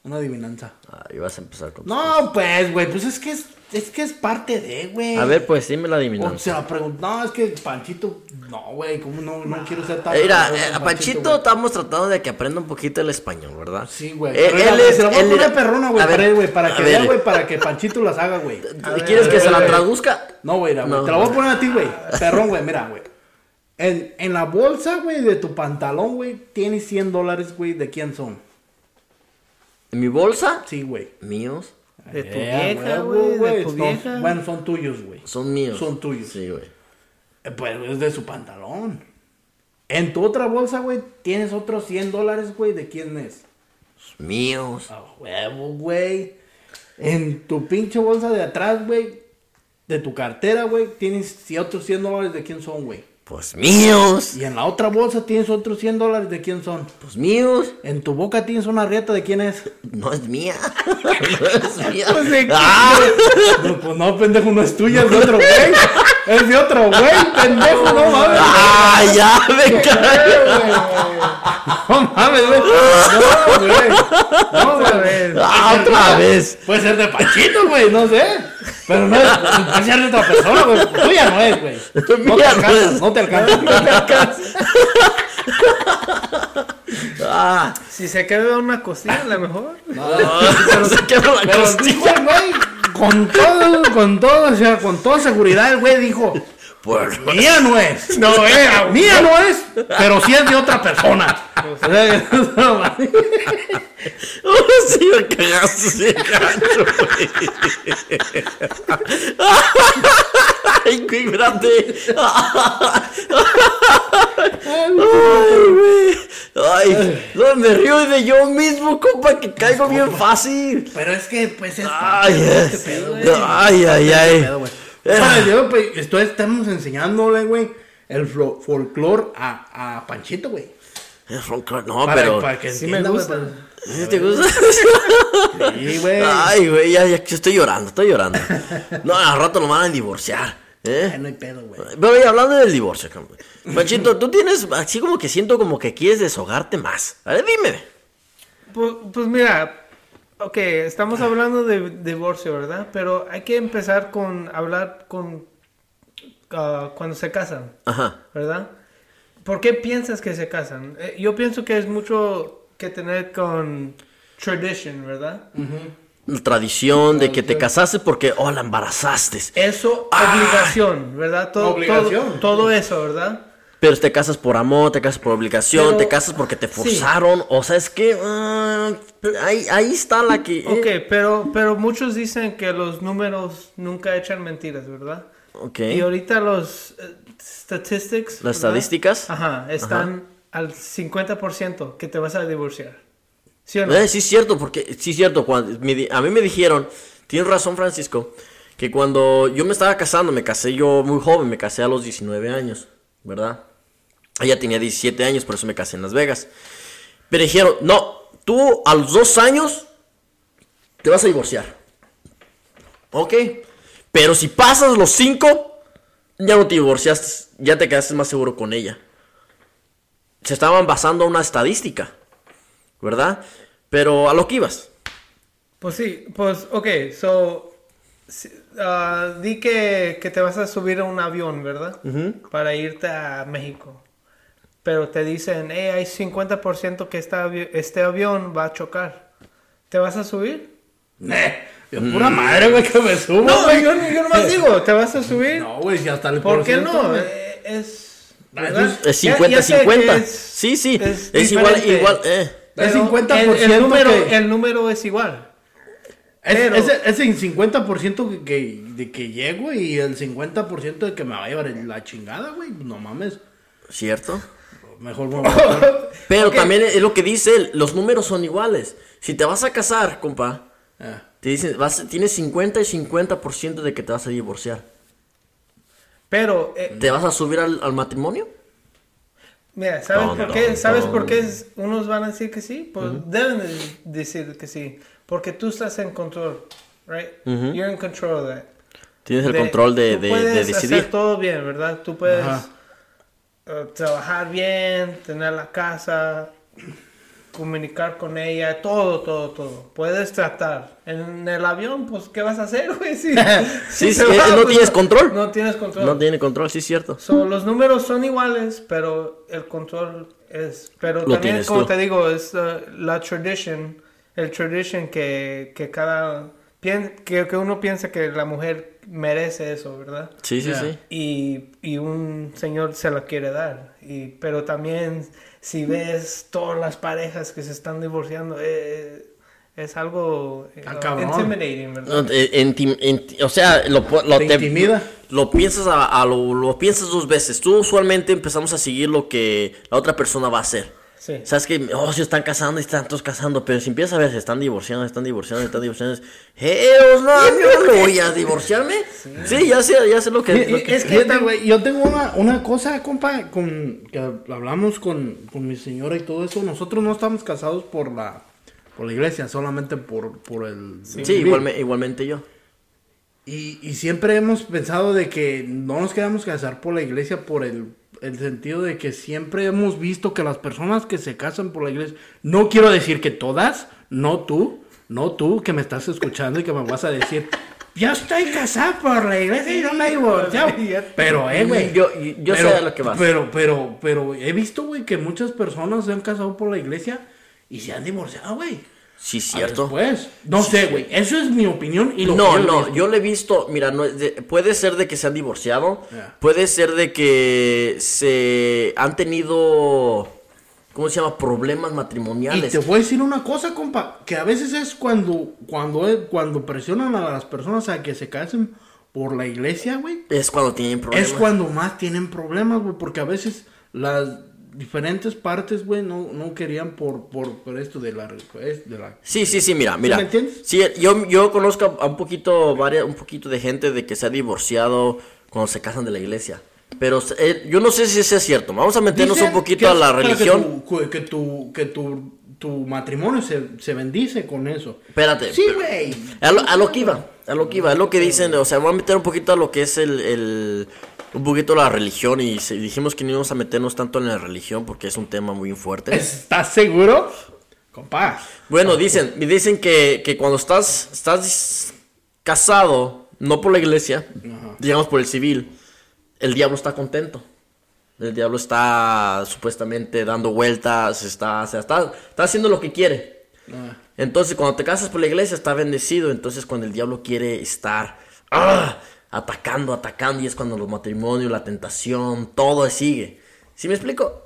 Speaker 2: Una adivinanza.
Speaker 1: Ah, ibas a empezar con.
Speaker 2: No, pues, güey, pues es que es, es que es parte de, güey.
Speaker 1: A ver, pues, dime la
Speaker 2: O
Speaker 1: adivinanza.
Speaker 2: sea, pregun- no, es que Panchito, no, güey, ¿cómo no, no quiero ser tan...
Speaker 1: Mira, eh, a Panchito estamos tratando de que aprenda un poquito el español, ¿verdad?
Speaker 2: Sí, güey.
Speaker 1: Eh, él es-
Speaker 2: se la voy a
Speaker 1: él
Speaker 2: poner
Speaker 1: era-
Speaker 2: perrona, güey, güey, para que vea, güey, para que Panchito las haga, güey.
Speaker 1: ¿Quieres que se la traduzca?
Speaker 2: No, güey,
Speaker 1: No,
Speaker 2: te la voy a poner a ti, güey. Perrón, güey, mira, güey. En, en la bolsa, güey, de tu pantalón, güey, tienes 100 dólares, güey, ¿de quién son?
Speaker 1: ¿En mi bolsa?
Speaker 2: Sí, güey.
Speaker 1: Míos.
Speaker 3: De tu
Speaker 2: Eh,
Speaker 3: vieja,
Speaker 2: huevo,
Speaker 3: güey. De tu
Speaker 2: Son-
Speaker 3: vieja.
Speaker 2: Bueno, son tuyos, güey.
Speaker 1: Son míos.
Speaker 2: Son tuyos.
Speaker 1: Sí, güey.
Speaker 2: Eh, Pues es de su pantalón. En tu otra bolsa, güey, tienes otros 100 dólares, güey, ¿de quién es?
Speaker 1: Míos.
Speaker 2: A huevo, güey. En tu pinche bolsa de atrás, güey, de tu cartera, güey, tienes si otros 100 dólares, ¿de quién son, güey?
Speaker 1: Pues míos.
Speaker 2: Y en la otra bolsa tienes otros 100 dólares, ¿de quién son?
Speaker 1: Pues míos.
Speaker 2: En tu boca tienes una rieta, ¿de quién es?
Speaker 1: No es mía. no es mía.
Speaker 3: Pues.
Speaker 1: Ah,
Speaker 2: No, pues no, pendejo, no es tuya, es de otro güey. Es de otro güey, pendejo, no mames.
Speaker 1: ah, ya me cae.
Speaker 2: No mames, güey. No, güey. No,
Speaker 3: Otra
Speaker 2: güey.
Speaker 3: vez.
Speaker 1: Ah, otra vez.
Speaker 2: Puede ser de Pachito, güey, no sé. Pero no es, puede ser de otra persona, güey. Tuya no es, güey. No te
Speaker 1: Mía no
Speaker 2: alcanzas,
Speaker 1: es.
Speaker 2: no te alcanzas.
Speaker 1: Ah,
Speaker 3: Si se queda una costilla, a lo mejor.
Speaker 1: no, se quedó la costilla.
Speaker 2: güey, con todo, con todo, o sea, con toda seguridad, el güey dijo,
Speaker 1: Pues,
Speaker 2: mía no es. No era, mía no es, pero sí es de otra persona. O sea.
Speaker 1: Ahora sí me cagaste ese gancho, güey. Ay, güey, espérate. Ay, güey. Ay, no, me río de yo mismo, compa, que caigo bien fácil.
Speaker 2: Pero es que, pues, es
Speaker 1: Ay,
Speaker 2: este pedo, güey.
Speaker 1: ay, ay, ay.
Speaker 2: Pedo, güey. Bueno, yo, pues, estoy, estamos enseñándole, güey, el folclore a, a Panchito, güey.
Speaker 1: Es folclore, No,
Speaker 2: Para,
Speaker 1: pero.
Speaker 2: para que
Speaker 3: Sí me
Speaker 2: entienda,
Speaker 3: gusta.
Speaker 2: pues.
Speaker 1: ¿Sí ¿Te gusta?
Speaker 2: Sí, güey.
Speaker 1: Ay, güey, ya, ya estoy llorando, estoy llorando. No, al rato lo van a divorciar.
Speaker 2: Ay,
Speaker 1: ¿eh?
Speaker 2: no hay pedo, güey.
Speaker 1: Pero oye, hablando del divorcio, cabrón. Panchito, tú tienes, así como que siento como que quieres deshogarte más. A ver, dime.
Speaker 3: Pues, pues mira, ok, estamos hablando de divorcio, ¿verdad? Pero hay que empezar con hablar con ah, cuando se casan,
Speaker 1: Ajá.
Speaker 3: ¿verdad? ¿Por qué piensas que se casan? Eh, yo pienso que es mucho que tener con tradition, ¿verdad?
Speaker 1: La tradición de que te casaste porque, oh, la embarazaste.
Speaker 3: Eso,
Speaker 1: Ah.
Speaker 3: obligación, ¿verdad? Todo,
Speaker 2: Obligación.
Speaker 3: Todo, todo eso, ¿verdad?
Speaker 1: Pero te casas por amor, te casas por obligación,
Speaker 3: Pero-
Speaker 1: te casas porque te
Speaker 3: sí.
Speaker 1: forzaron. O sea, es que. ah, ahí, ahí está la que. eh,
Speaker 3: Ok, pero, pero muchos dicen que los números nunca echan mentiras, ¿verdad?
Speaker 1: ok.
Speaker 3: Y ahorita los eh, statistics.
Speaker 1: Las
Speaker 3: ¿verdad?
Speaker 1: estadísticas.
Speaker 3: Ajá, están al 50% que te vas a divorciar.
Speaker 1: Eh, sí, es cierto, porque sí es cierto. Cuando, a mí me dijeron, tienes razón, Francisco, que cuando yo me estaba casando, me casé yo muy joven, me casé a los 19 años, ¿verdad? Ella tenía 17 años, por eso me casé en Las Vegas. Pero dijeron, no, tú a los dos años te vas a divorciar. Ok. Pero si pasas los cinco, ya no te divorciaste, ya te quedaste más seguro con ella. Se estaban basando a una estadística. ¿Verdad? Pero a lo que ibas.
Speaker 3: Pues sí, pues, ok, so, ah, di que, que te vas a subir a un avión, ¿verdad? Para irte a México. Pero te dicen, hey, hay 50% que esta avi- este avión va a chocar. ¿Te vas a subir?
Speaker 2: Eh, es pura madre, güey, que me subo,
Speaker 3: No,
Speaker 2: güey.
Speaker 3: yo, yo nomás digo, ¿te vas a subir?
Speaker 2: No, güey, si hasta el
Speaker 3: ¿Por qué no? Eh, Es...
Speaker 2: Ah,
Speaker 3: ¿verdad?
Speaker 1: Es
Speaker 3: Ya- ya sé que
Speaker 1: 50-50.
Speaker 3: es-
Speaker 1: Sí, sí. Es,
Speaker 3: es
Speaker 1: igual, igual. Eh.
Speaker 2: Es
Speaker 3: pero
Speaker 2: 50%
Speaker 3: el, el número,
Speaker 2: que-
Speaker 3: el número es igual.
Speaker 2: Es,
Speaker 3: Pero-
Speaker 2: ese 50% que, que- de que llego y el 50% de que me va a llevar la chingada, güey. No mames.
Speaker 1: ¿Cierto?
Speaker 2: Mejor me voy a
Speaker 1: Pero también es lo que dice él, los números son iguales. Si te vas a casar, compa,
Speaker 2: Eh,
Speaker 1: te dicen, vas, tienes 50 y 50% de que te vas a divorciar.
Speaker 3: Pero, eh,
Speaker 1: ¿Te vas a subir al, al matrimonio?
Speaker 3: Mira, ¿sabes por qué? ¿Sabes por qué es- unos van a decir que sí? Pues deben de decir que sí. Porque tú estás en control, right? You're in control of that.
Speaker 1: Tienes el
Speaker 3: De-
Speaker 1: control de,
Speaker 3: tú
Speaker 1: de-
Speaker 3: puedes
Speaker 1: de decidir.
Speaker 3: hacer todo bien, ¿verdad? Tú puedes eh, trabajar bien, tener la casa, comunicar con ella, todo, todo, todo. Puedes tratar. En el avión, pues, ¿qué vas a hacer, güey? Si,
Speaker 1: Sí,
Speaker 3: si
Speaker 1: sí, eh,
Speaker 3: va,
Speaker 1: no tienes control.
Speaker 3: No tienes control.
Speaker 1: No tiene control, sí es cierto.
Speaker 3: So, los números son iguales, pero el control es... Pero
Speaker 1: Lo
Speaker 3: también, como
Speaker 1: tú.
Speaker 3: te digo, es uh, la tradition, el tradition que, que cada... pien- que, que uno piensa que la mujer merece eso, ¿verdad?
Speaker 1: Sí, sí, sí.
Speaker 3: Y, y un señor se la quiere dar. Y, pero también si ves todas las parejas que se están divorciando, eh, es algo eh,
Speaker 2: cabrón.
Speaker 3: intimidating, ¿verdad?
Speaker 1: Eh, intim- inti- o sea, lo, lo
Speaker 2: Te intimida.
Speaker 1: Lo piensas a, a lo, lo piensas dos veces. Tú usualmente empezamos a seguir lo que la otra persona va a hacer.
Speaker 3: Sí.
Speaker 1: Sabes que, oh, se están casando y están todos casando, pero si empiezas a ver, se están divorciando, se están divorciando, se están divorciando, es, "Eh, no, yo no voy a divorciarme. Sí, ya sé, ya sé lo que, lo que-
Speaker 2: Es que, Fíjate, güey, yo tengo una, una cosa, compa, con que hablamos con, con mi señora y todo eso. Nosotros no estamos casados por la, por la iglesia, solamente por, por el...
Speaker 1: Sí, igualme- igualmente yo.
Speaker 2: Y, y siempre hemos pensado de que no nos queremos casar por la iglesia por el, el sentido de que siempre hemos visto que las personas que se casan por la iglesia, no quiero decir que todas, no tú, no tú que me estás escuchando y que me vas a decir, ya estoy casado por la iglesia y no me he divorciado. Pero, eh, güey.
Speaker 1: Yo- yo sé
Speaker 2: pero-
Speaker 1: a lo que vas.
Speaker 2: Pero, pero, pero he visto, güey, que muchas personas se han casado por la iglesia y se han divorciado, güey.
Speaker 1: Sí, cierto.
Speaker 2: Después. No sé, güey. Eso es mi opinión y lo
Speaker 1: No, no, yo le he visto, mira, no, es de- puede ser de que se han divorciado, puede ser de que se han tenido, ¿cómo se llama? Problemas
Speaker 2: Y
Speaker 1: matrimoniales.
Speaker 2: te voy a decir una cosa, compa, que a veces es cuando, cuando, es- cuando presionan a las personas a que se casen por la iglesia, güey.
Speaker 1: Es cuando tienen problemas.
Speaker 2: Es cuando más tienen problemas, güey, porque a veces las diferentes partes, güey, no, no querían por, por, por esto de la, de la...
Speaker 1: Sí, sí, sí, mira, mira.
Speaker 2: me entiendes?
Speaker 1: Sí, yo, yo conozco a un poquito, varias, un poquito de gente de que se ha divorciado cuando se casan de la iglesia. Pero eh, yo no sé si eso es cierto. Vamos a meternos
Speaker 2: Dicen
Speaker 1: un poquito a la religión.
Speaker 2: Que tu, que tu, que tu, tu matrimonio se, se bendice con eso.
Speaker 1: Espérate.
Speaker 2: Sí, güey.
Speaker 1: A lo, a lo que iba, a lo que iba, es lo que dicen, o sea, voy a meter un poquito a lo que es el, el- un poquito la religión y dijimos que no íbamos a meternos tanto en la religión porque es un tema muy fuerte.
Speaker 2: ¿Estás seguro? Compa.
Speaker 1: Bueno, dicen, dicen que, que cuando estás, estás casado, no por la iglesia, digamos por el civil, el diablo está contento. El diablo está supuestamente dando vueltas, está, o sea, está, está haciendo lo que quiere.
Speaker 2: Ah.
Speaker 1: Entonces, cuando te casas por la iglesia, está bendecido. Entonces, cuando el diablo quiere estar ¡ah! Atacando, atacando, y es cuando los matrimonios, la tentación, todo sigue. ¿Sí me explico?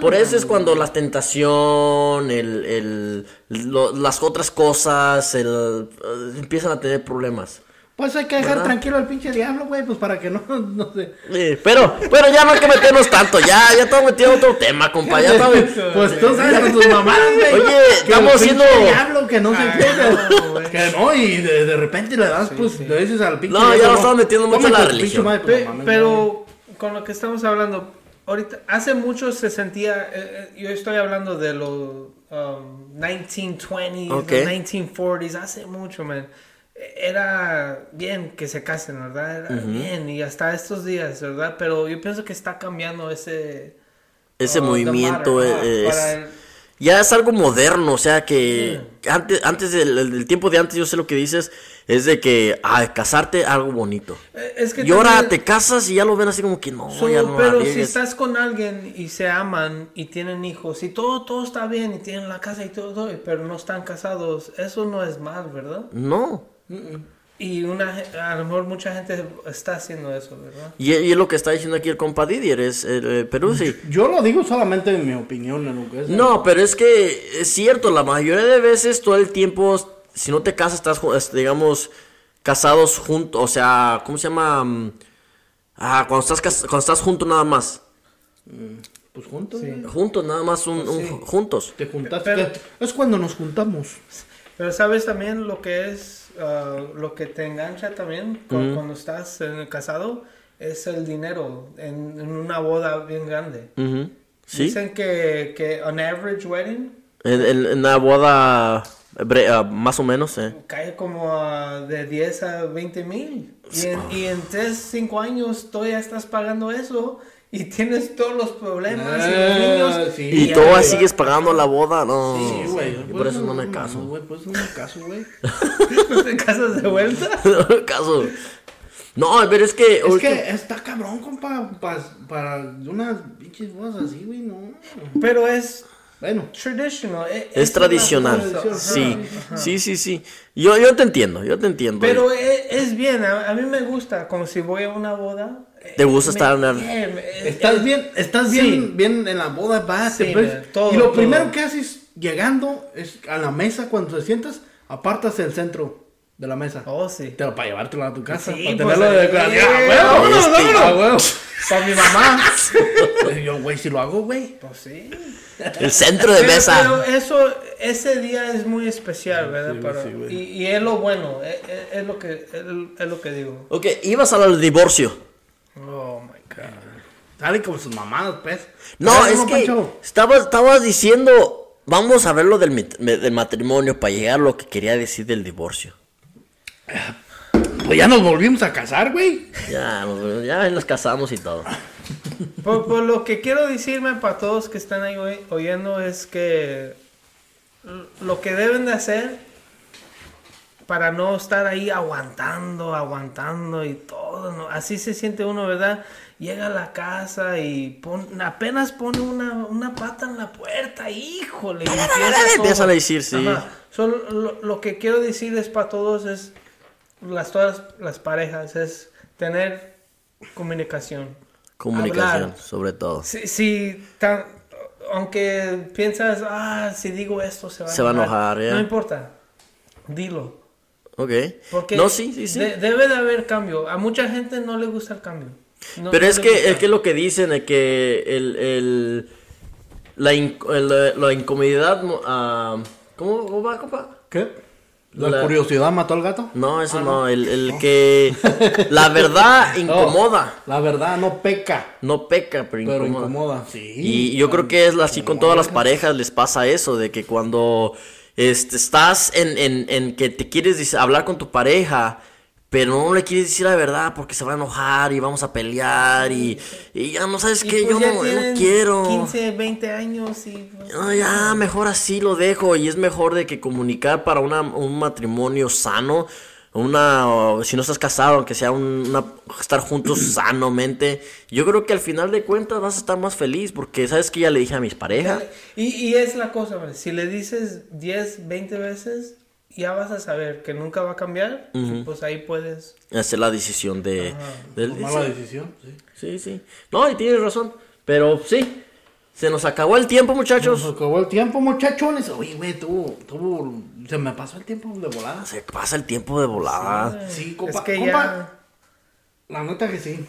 Speaker 1: Por eso es cuando la tentación, el, el- lo- las otras cosas, el, eh, empiezan a tener problemas.
Speaker 2: Pues hay que dejar
Speaker 1: ¿Verdad?
Speaker 2: tranquilo al pinche diablo, güey, pues para que no, no sé.
Speaker 1: Eh, pero, pero ya no hay que meternos tanto, ya, ya estamos metiendo otro tema, compa, ya estamos.
Speaker 2: Pues tú sabes con tus mamadas, güey.
Speaker 1: Oye,
Speaker 2: Que
Speaker 1: estamos
Speaker 2: el
Speaker 1: haciendo-
Speaker 2: pinche diablo, que no
Speaker 3: no.
Speaker 2: Que no, y de, de repente le das, pues, le dices al pinche
Speaker 1: No, ya lo estamos metiendo mucho en la religión.
Speaker 2: madre, pues, no mames,
Speaker 3: pero con lo que estamos hablando, ahorita, hace mucho se sentía, eh, eh, yo estoy hablando de los um, 1920s,
Speaker 1: Ok.
Speaker 3: los 1940s, hace mucho, man. Era bien que se casen, ¿verdad? Era bien, y hasta estos días, ¿verdad? Pero yo pienso que está cambiando ese...
Speaker 1: Ese
Speaker 3: the
Speaker 1: movimiento
Speaker 3: ah,
Speaker 1: es,
Speaker 3: el-
Speaker 1: ya es algo moderno, o sea que antes, antes del, tiempo de antes, yo sé lo que dices, es de que, ay, casarte, algo bonito.
Speaker 3: Eh, Es que
Speaker 1: y ahora
Speaker 3: también-
Speaker 1: te casas y ya lo ven así como que no,
Speaker 3: So,
Speaker 1: ya no
Speaker 3: pero si
Speaker 1: riegues".
Speaker 3: estás con alguien y se aman y tienen hijos y todo, todo está bien y tienen la casa y todo, pero no están casados, eso no es mal, ¿verdad?
Speaker 1: No.
Speaker 3: Y una, a lo mejor mucha gente está haciendo eso, ¿verdad?
Speaker 1: Y, y es lo que está diciendo aquí el compa Didier, es el, eh, Perú, sí.
Speaker 2: Yo lo digo solamente en mi opinión, en lo que es.
Speaker 1: No, pero es que es cierto, la mayoría de veces todo el tiempo, si no te casas, estás, este, digamos, casados juntos, o sea, ¿cómo se llama? Mm, Ah, cuando estás, cas- cuando estás juntos nada más.
Speaker 2: Pues juntos.
Speaker 3: Sí.
Speaker 1: Juntos, nada más, un,
Speaker 3: sí.
Speaker 1: juntos.
Speaker 2: Te juntaste.
Speaker 3: Pero-
Speaker 2: es cuando nos juntamos.
Speaker 3: Pero sabes también lo que es, ah, lo que te engancha también cu- cuando estás en el casado, es el dinero en, en una boda bien grande.
Speaker 1: Ujú. Sí.
Speaker 3: Dicen que, que an average wedding
Speaker 1: En, en- en una boda, bre- ah, más o menos, eh.
Speaker 3: cae como a de 10 a 20 mil. Y en, y en 3, 5 años todavía estás pagando eso y tienes todos los problemas y los
Speaker 2: Ah,
Speaker 3: niños.
Speaker 2: sí.
Speaker 1: Y
Speaker 3: ya,
Speaker 1: todavía
Speaker 3: güey.
Speaker 1: sigues pagando la boda, no.
Speaker 2: Sí, güey.
Speaker 1: Y por eso no me caso.
Speaker 2: Güey, no me caso, güey.
Speaker 3: ¿Te casas de vuelta?
Speaker 1: no me caso. No, pero es que...
Speaker 2: Es
Speaker 1: ahorita-
Speaker 2: que está cabrón, compa. pa- para unas pinches bodas así, güey, no.
Speaker 3: Pero es
Speaker 2: Bueno.
Speaker 3: traditional. e-
Speaker 1: Es
Speaker 3: la
Speaker 1: tradicional. Sí, sí, sí, sí. Yo, yo te entiendo, yo te entiendo.
Speaker 3: Pero e- es, bien, a, a mí me gusta, como si voy a una boda.
Speaker 1: ¿Te gusta estar en
Speaker 3: yeah, me-
Speaker 2: Estás
Speaker 3: eh,
Speaker 2: bien, estás
Speaker 3: sí.
Speaker 2: bien, bien en la boda, vas,
Speaker 3: Sí, man, todo,
Speaker 2: y lo
Speaker 3: todo.
Speaker 2: primero que haces llegando es a la mesa cuando te sientas, apartas el centro de la mesa.
Speaker 3: Oh, sí.
Speaker 2: Te- para llevártelo a tu casa,
Speaker 3: Sí,
Speaker 2: para
Speaker 3: pues,
Speaker 2: tenerlo de
Speaker 3: eh,
Speaker 2: decoración.
Speaker 3: eh,
Speaker 2: ¡Ah, huevo, vámonos,
Speaker 1: este-
Speaker 2: vámonos! ¡Ah, huevo! Para mi mamá. Yo, güey, si lo hago, güey.
Speaker 3: Pues sí.
Speaker 1: El centro de
Speaker 3: Pero,
Speaker 1: mesa.
Speaker 3: pero eso, ese día es muy especial, ¿verdad?
Speaker 2: sí,
Speaker 3: Para-
Speaker 2: sí, güey.
Speaker 3: y, y es lo bueno, es, es- lo que, es, es lo que digo.
Speaker 1: Ok, ibas al divorcio.
Speaker 3: Oh my god.
Speaker 2: Sale como sus mamadas, pues.
Speaker 1: No,
Speaker 2: ¿Sabes,
Speaker 1: es que
Speaker 2: Pancho?
Speaker 1: estabas, estabas diciendo, vamos a ver lo del, del matrimonio para llegar a lo que quería decir del divorcio.
Speaker 2: Pues ya nos volvimos a casar, güey.
Speaker 1: Ya, nos, ya nos casamos y todo.
Speaker 3: Por, por lo que quiero decirme para todos que están ahí oy- oyendo es que lo que deben de hacer para no estar ahí aguantando, aguantando y todo, ¿no? así se siente uno, ¿verdad? Llega a la casa y pon- apenas pone una, una pata en la puerta, híjole. y empieza
Speaker 1: a decir, sí.
Speaker 3: Lo, lo que quiero decirles para todos es, las, todas las parejas, es tener comunicación.
Speaker 1: Comunicación,
Speaker 3: Hablar.
Speaker 1: sobre todo.
Speaker 3: Si, si tan- aunque piensas, ah, si digo esto se va a
Speaker 1: Se va a enojar, ya.
Speaker 3: No importa, dilo.
Speaker 1: Ok.
Speaker 3: Porque
Speaker 1: no, sí, sí, sí.
Speaker 3: de- debe de haber cambio. A mucha gente no le gusta el cambio. No-
Speaker 1: Pero
Speaker 3: no
Speaker 1: es que, es que lo que dicen es que el, el, la, inc- el- la incomodidad, mo- ah, ¿cómo, cómo va, compa?
Speaker 2: ¿Qué? ¿La,
Speaker 1: La-
Speaker 2: curiosidad mató al gato?
Speaker 1: No, eso no, el, el que la verdad incomoda,
Speaker 2: La verdad, no peca,
Speaker 1: no peca, pero
Speaker 2: pero
Speaker 1: incomoda.
Speaker 2: incomoda. Sí.
Speaker 1: Y yo creo que es así con todas las parejas les pasa eso, de que cuando este, estás en, en, en que te quieres hablar con tu pareja, pero no le quieres decir la verdad porque se va a enojar y vamos a pelear y, y ya no sabes qué,
Speaker 3: pues
Speaker 1: yo no, quiero.
Speaker 3: 15, 20 años y... pues,
Speaker 1: No, ya, mejor así lo dejo. Y es mejor de que comunicar para una- un matrimonio sano. Una, si no estás casado, aunque sea un- una, estar juntos sanamente. Yo creo que al final de cuentas vas a estar más feliz. Porque, ¿sabes que Ya le dije a mis parejas.
Speaker 3: Y, y es la cosa, si le dices 10, 20 veces, ya vas a saber que nunca va a cambiar, pues ahí puedes...
Speaker 1: Hacer la decisión de... del-
Speaker 2: Tomar la decisión, sí.
Speaker 1: sí, sí. No, y tienes razón. Pero sí, se nos acabó el tiempo, muchachos.
Speaker 2: Nos acabó el tiempo, muchachones. Oye, güey, tú, tú, se me pasó el tiempo de volada.
Speaker 1: Se pasa el tiempo de volada.
Speaker 2: Sí, compa.
Speaker 3: es que
Speaker 2: compa,
Speaker 3: ya...
Speaker 2: La neta que sí.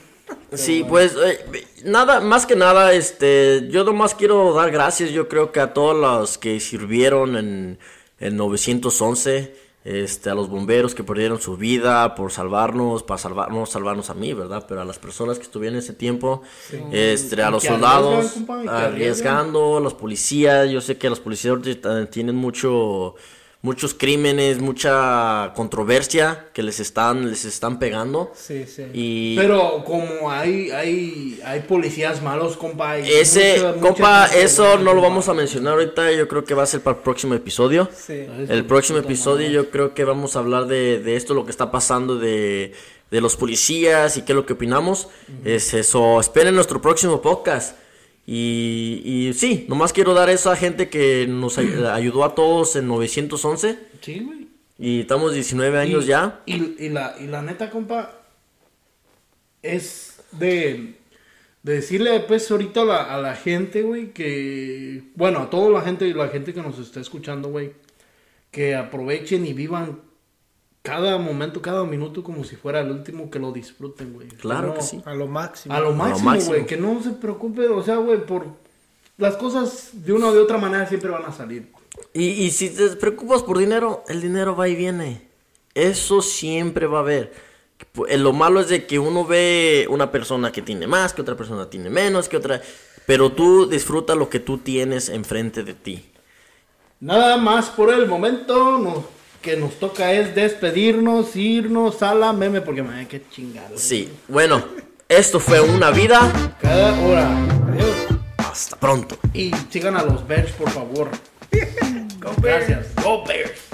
Speaker 1: Sí, pues eh, nada, más que nada, este, yo nomás quiero dar gracias, yo creo que a todos los que sirvieron en, en 911, este, a los bomberos que perdieron su vida por salvarnos, para salvarnos, salvarnos a mí, ¿verdad? Pero a las personas que estuvieron en ese tiempo, este, a los soldados,
Speaker 2: arriesgan,
Speaker 1: arriesgando, a los policías, yo sé que los policías ahorita tienen mucho muchos crímenes, mucha controversia que les están, les están pegando.
Speaker 3: Sí, sí.
Speaker 1: Y
Speaker 2: Pero como hay, hay, hay policías malos, compa.
Speaker 1: ese,
Speaker 2: mucha- mucha
Speaker 1: compa, eso no lo vamos a mencionar ahorita, yo creo que va a ser para el próximo episodio.
Speaker 3: Sí.
Speaker 1: El próximo episodio yo creo que vamos a hablar de, de esto, lo que está pasando de, de los policías y qué es lo que opinamos. Es eso, esperen nuestro próximo podcast. Y, y sí, nomás quiero dar eso a gente que nos ay- ayudó a todos en 911
Speaker 2: Sí, güey.
Speaker 1: y estamos 19 años
Speaker 2: Y-
Speaker 1: ya.
Speaker 2: Y, y la, y la neta, compa, es de, de decirle, pues, ahorita a la, a la gente, güey, que, bueno, a toda la gente y la gente que nos está escuchando, güey, que aprovechen y vivan cada momento, cada minuto como si fuera el último, que lo disfruten, güey.
Speaker 1: Claro
Speaker 2: no-
Speaker 1: que sí.
Speaker 3: A lo máximo.
Speaker 2: A lo máximo, güey, que no se preocupe, o sea, güey, por las cosas de una o de otra manera siempre van a salir.
Speaker 1: Y, y si te preocupas por dinero, el dinero va y viene. Eso siempre va a haber. Eh, Lo malo es de que uno ve una persona que tiene más, que otra persona tiene menos, que otra... Pero tú disfruta lo que tú tienes enfrente de ti.
Speaker 2: Nada más por el momento, nos, que nos toca es despedirnos, irnos a la meme, porque me qué chingado.
Speaker 1: Sí, bueno, esto fue una vida.
Speaker 2: Cada hora. Adiós.
Speaker 1: Hasta pronto.
Speaker 2: Y sigan a los Bears, por favor. Gracias. Go Bears.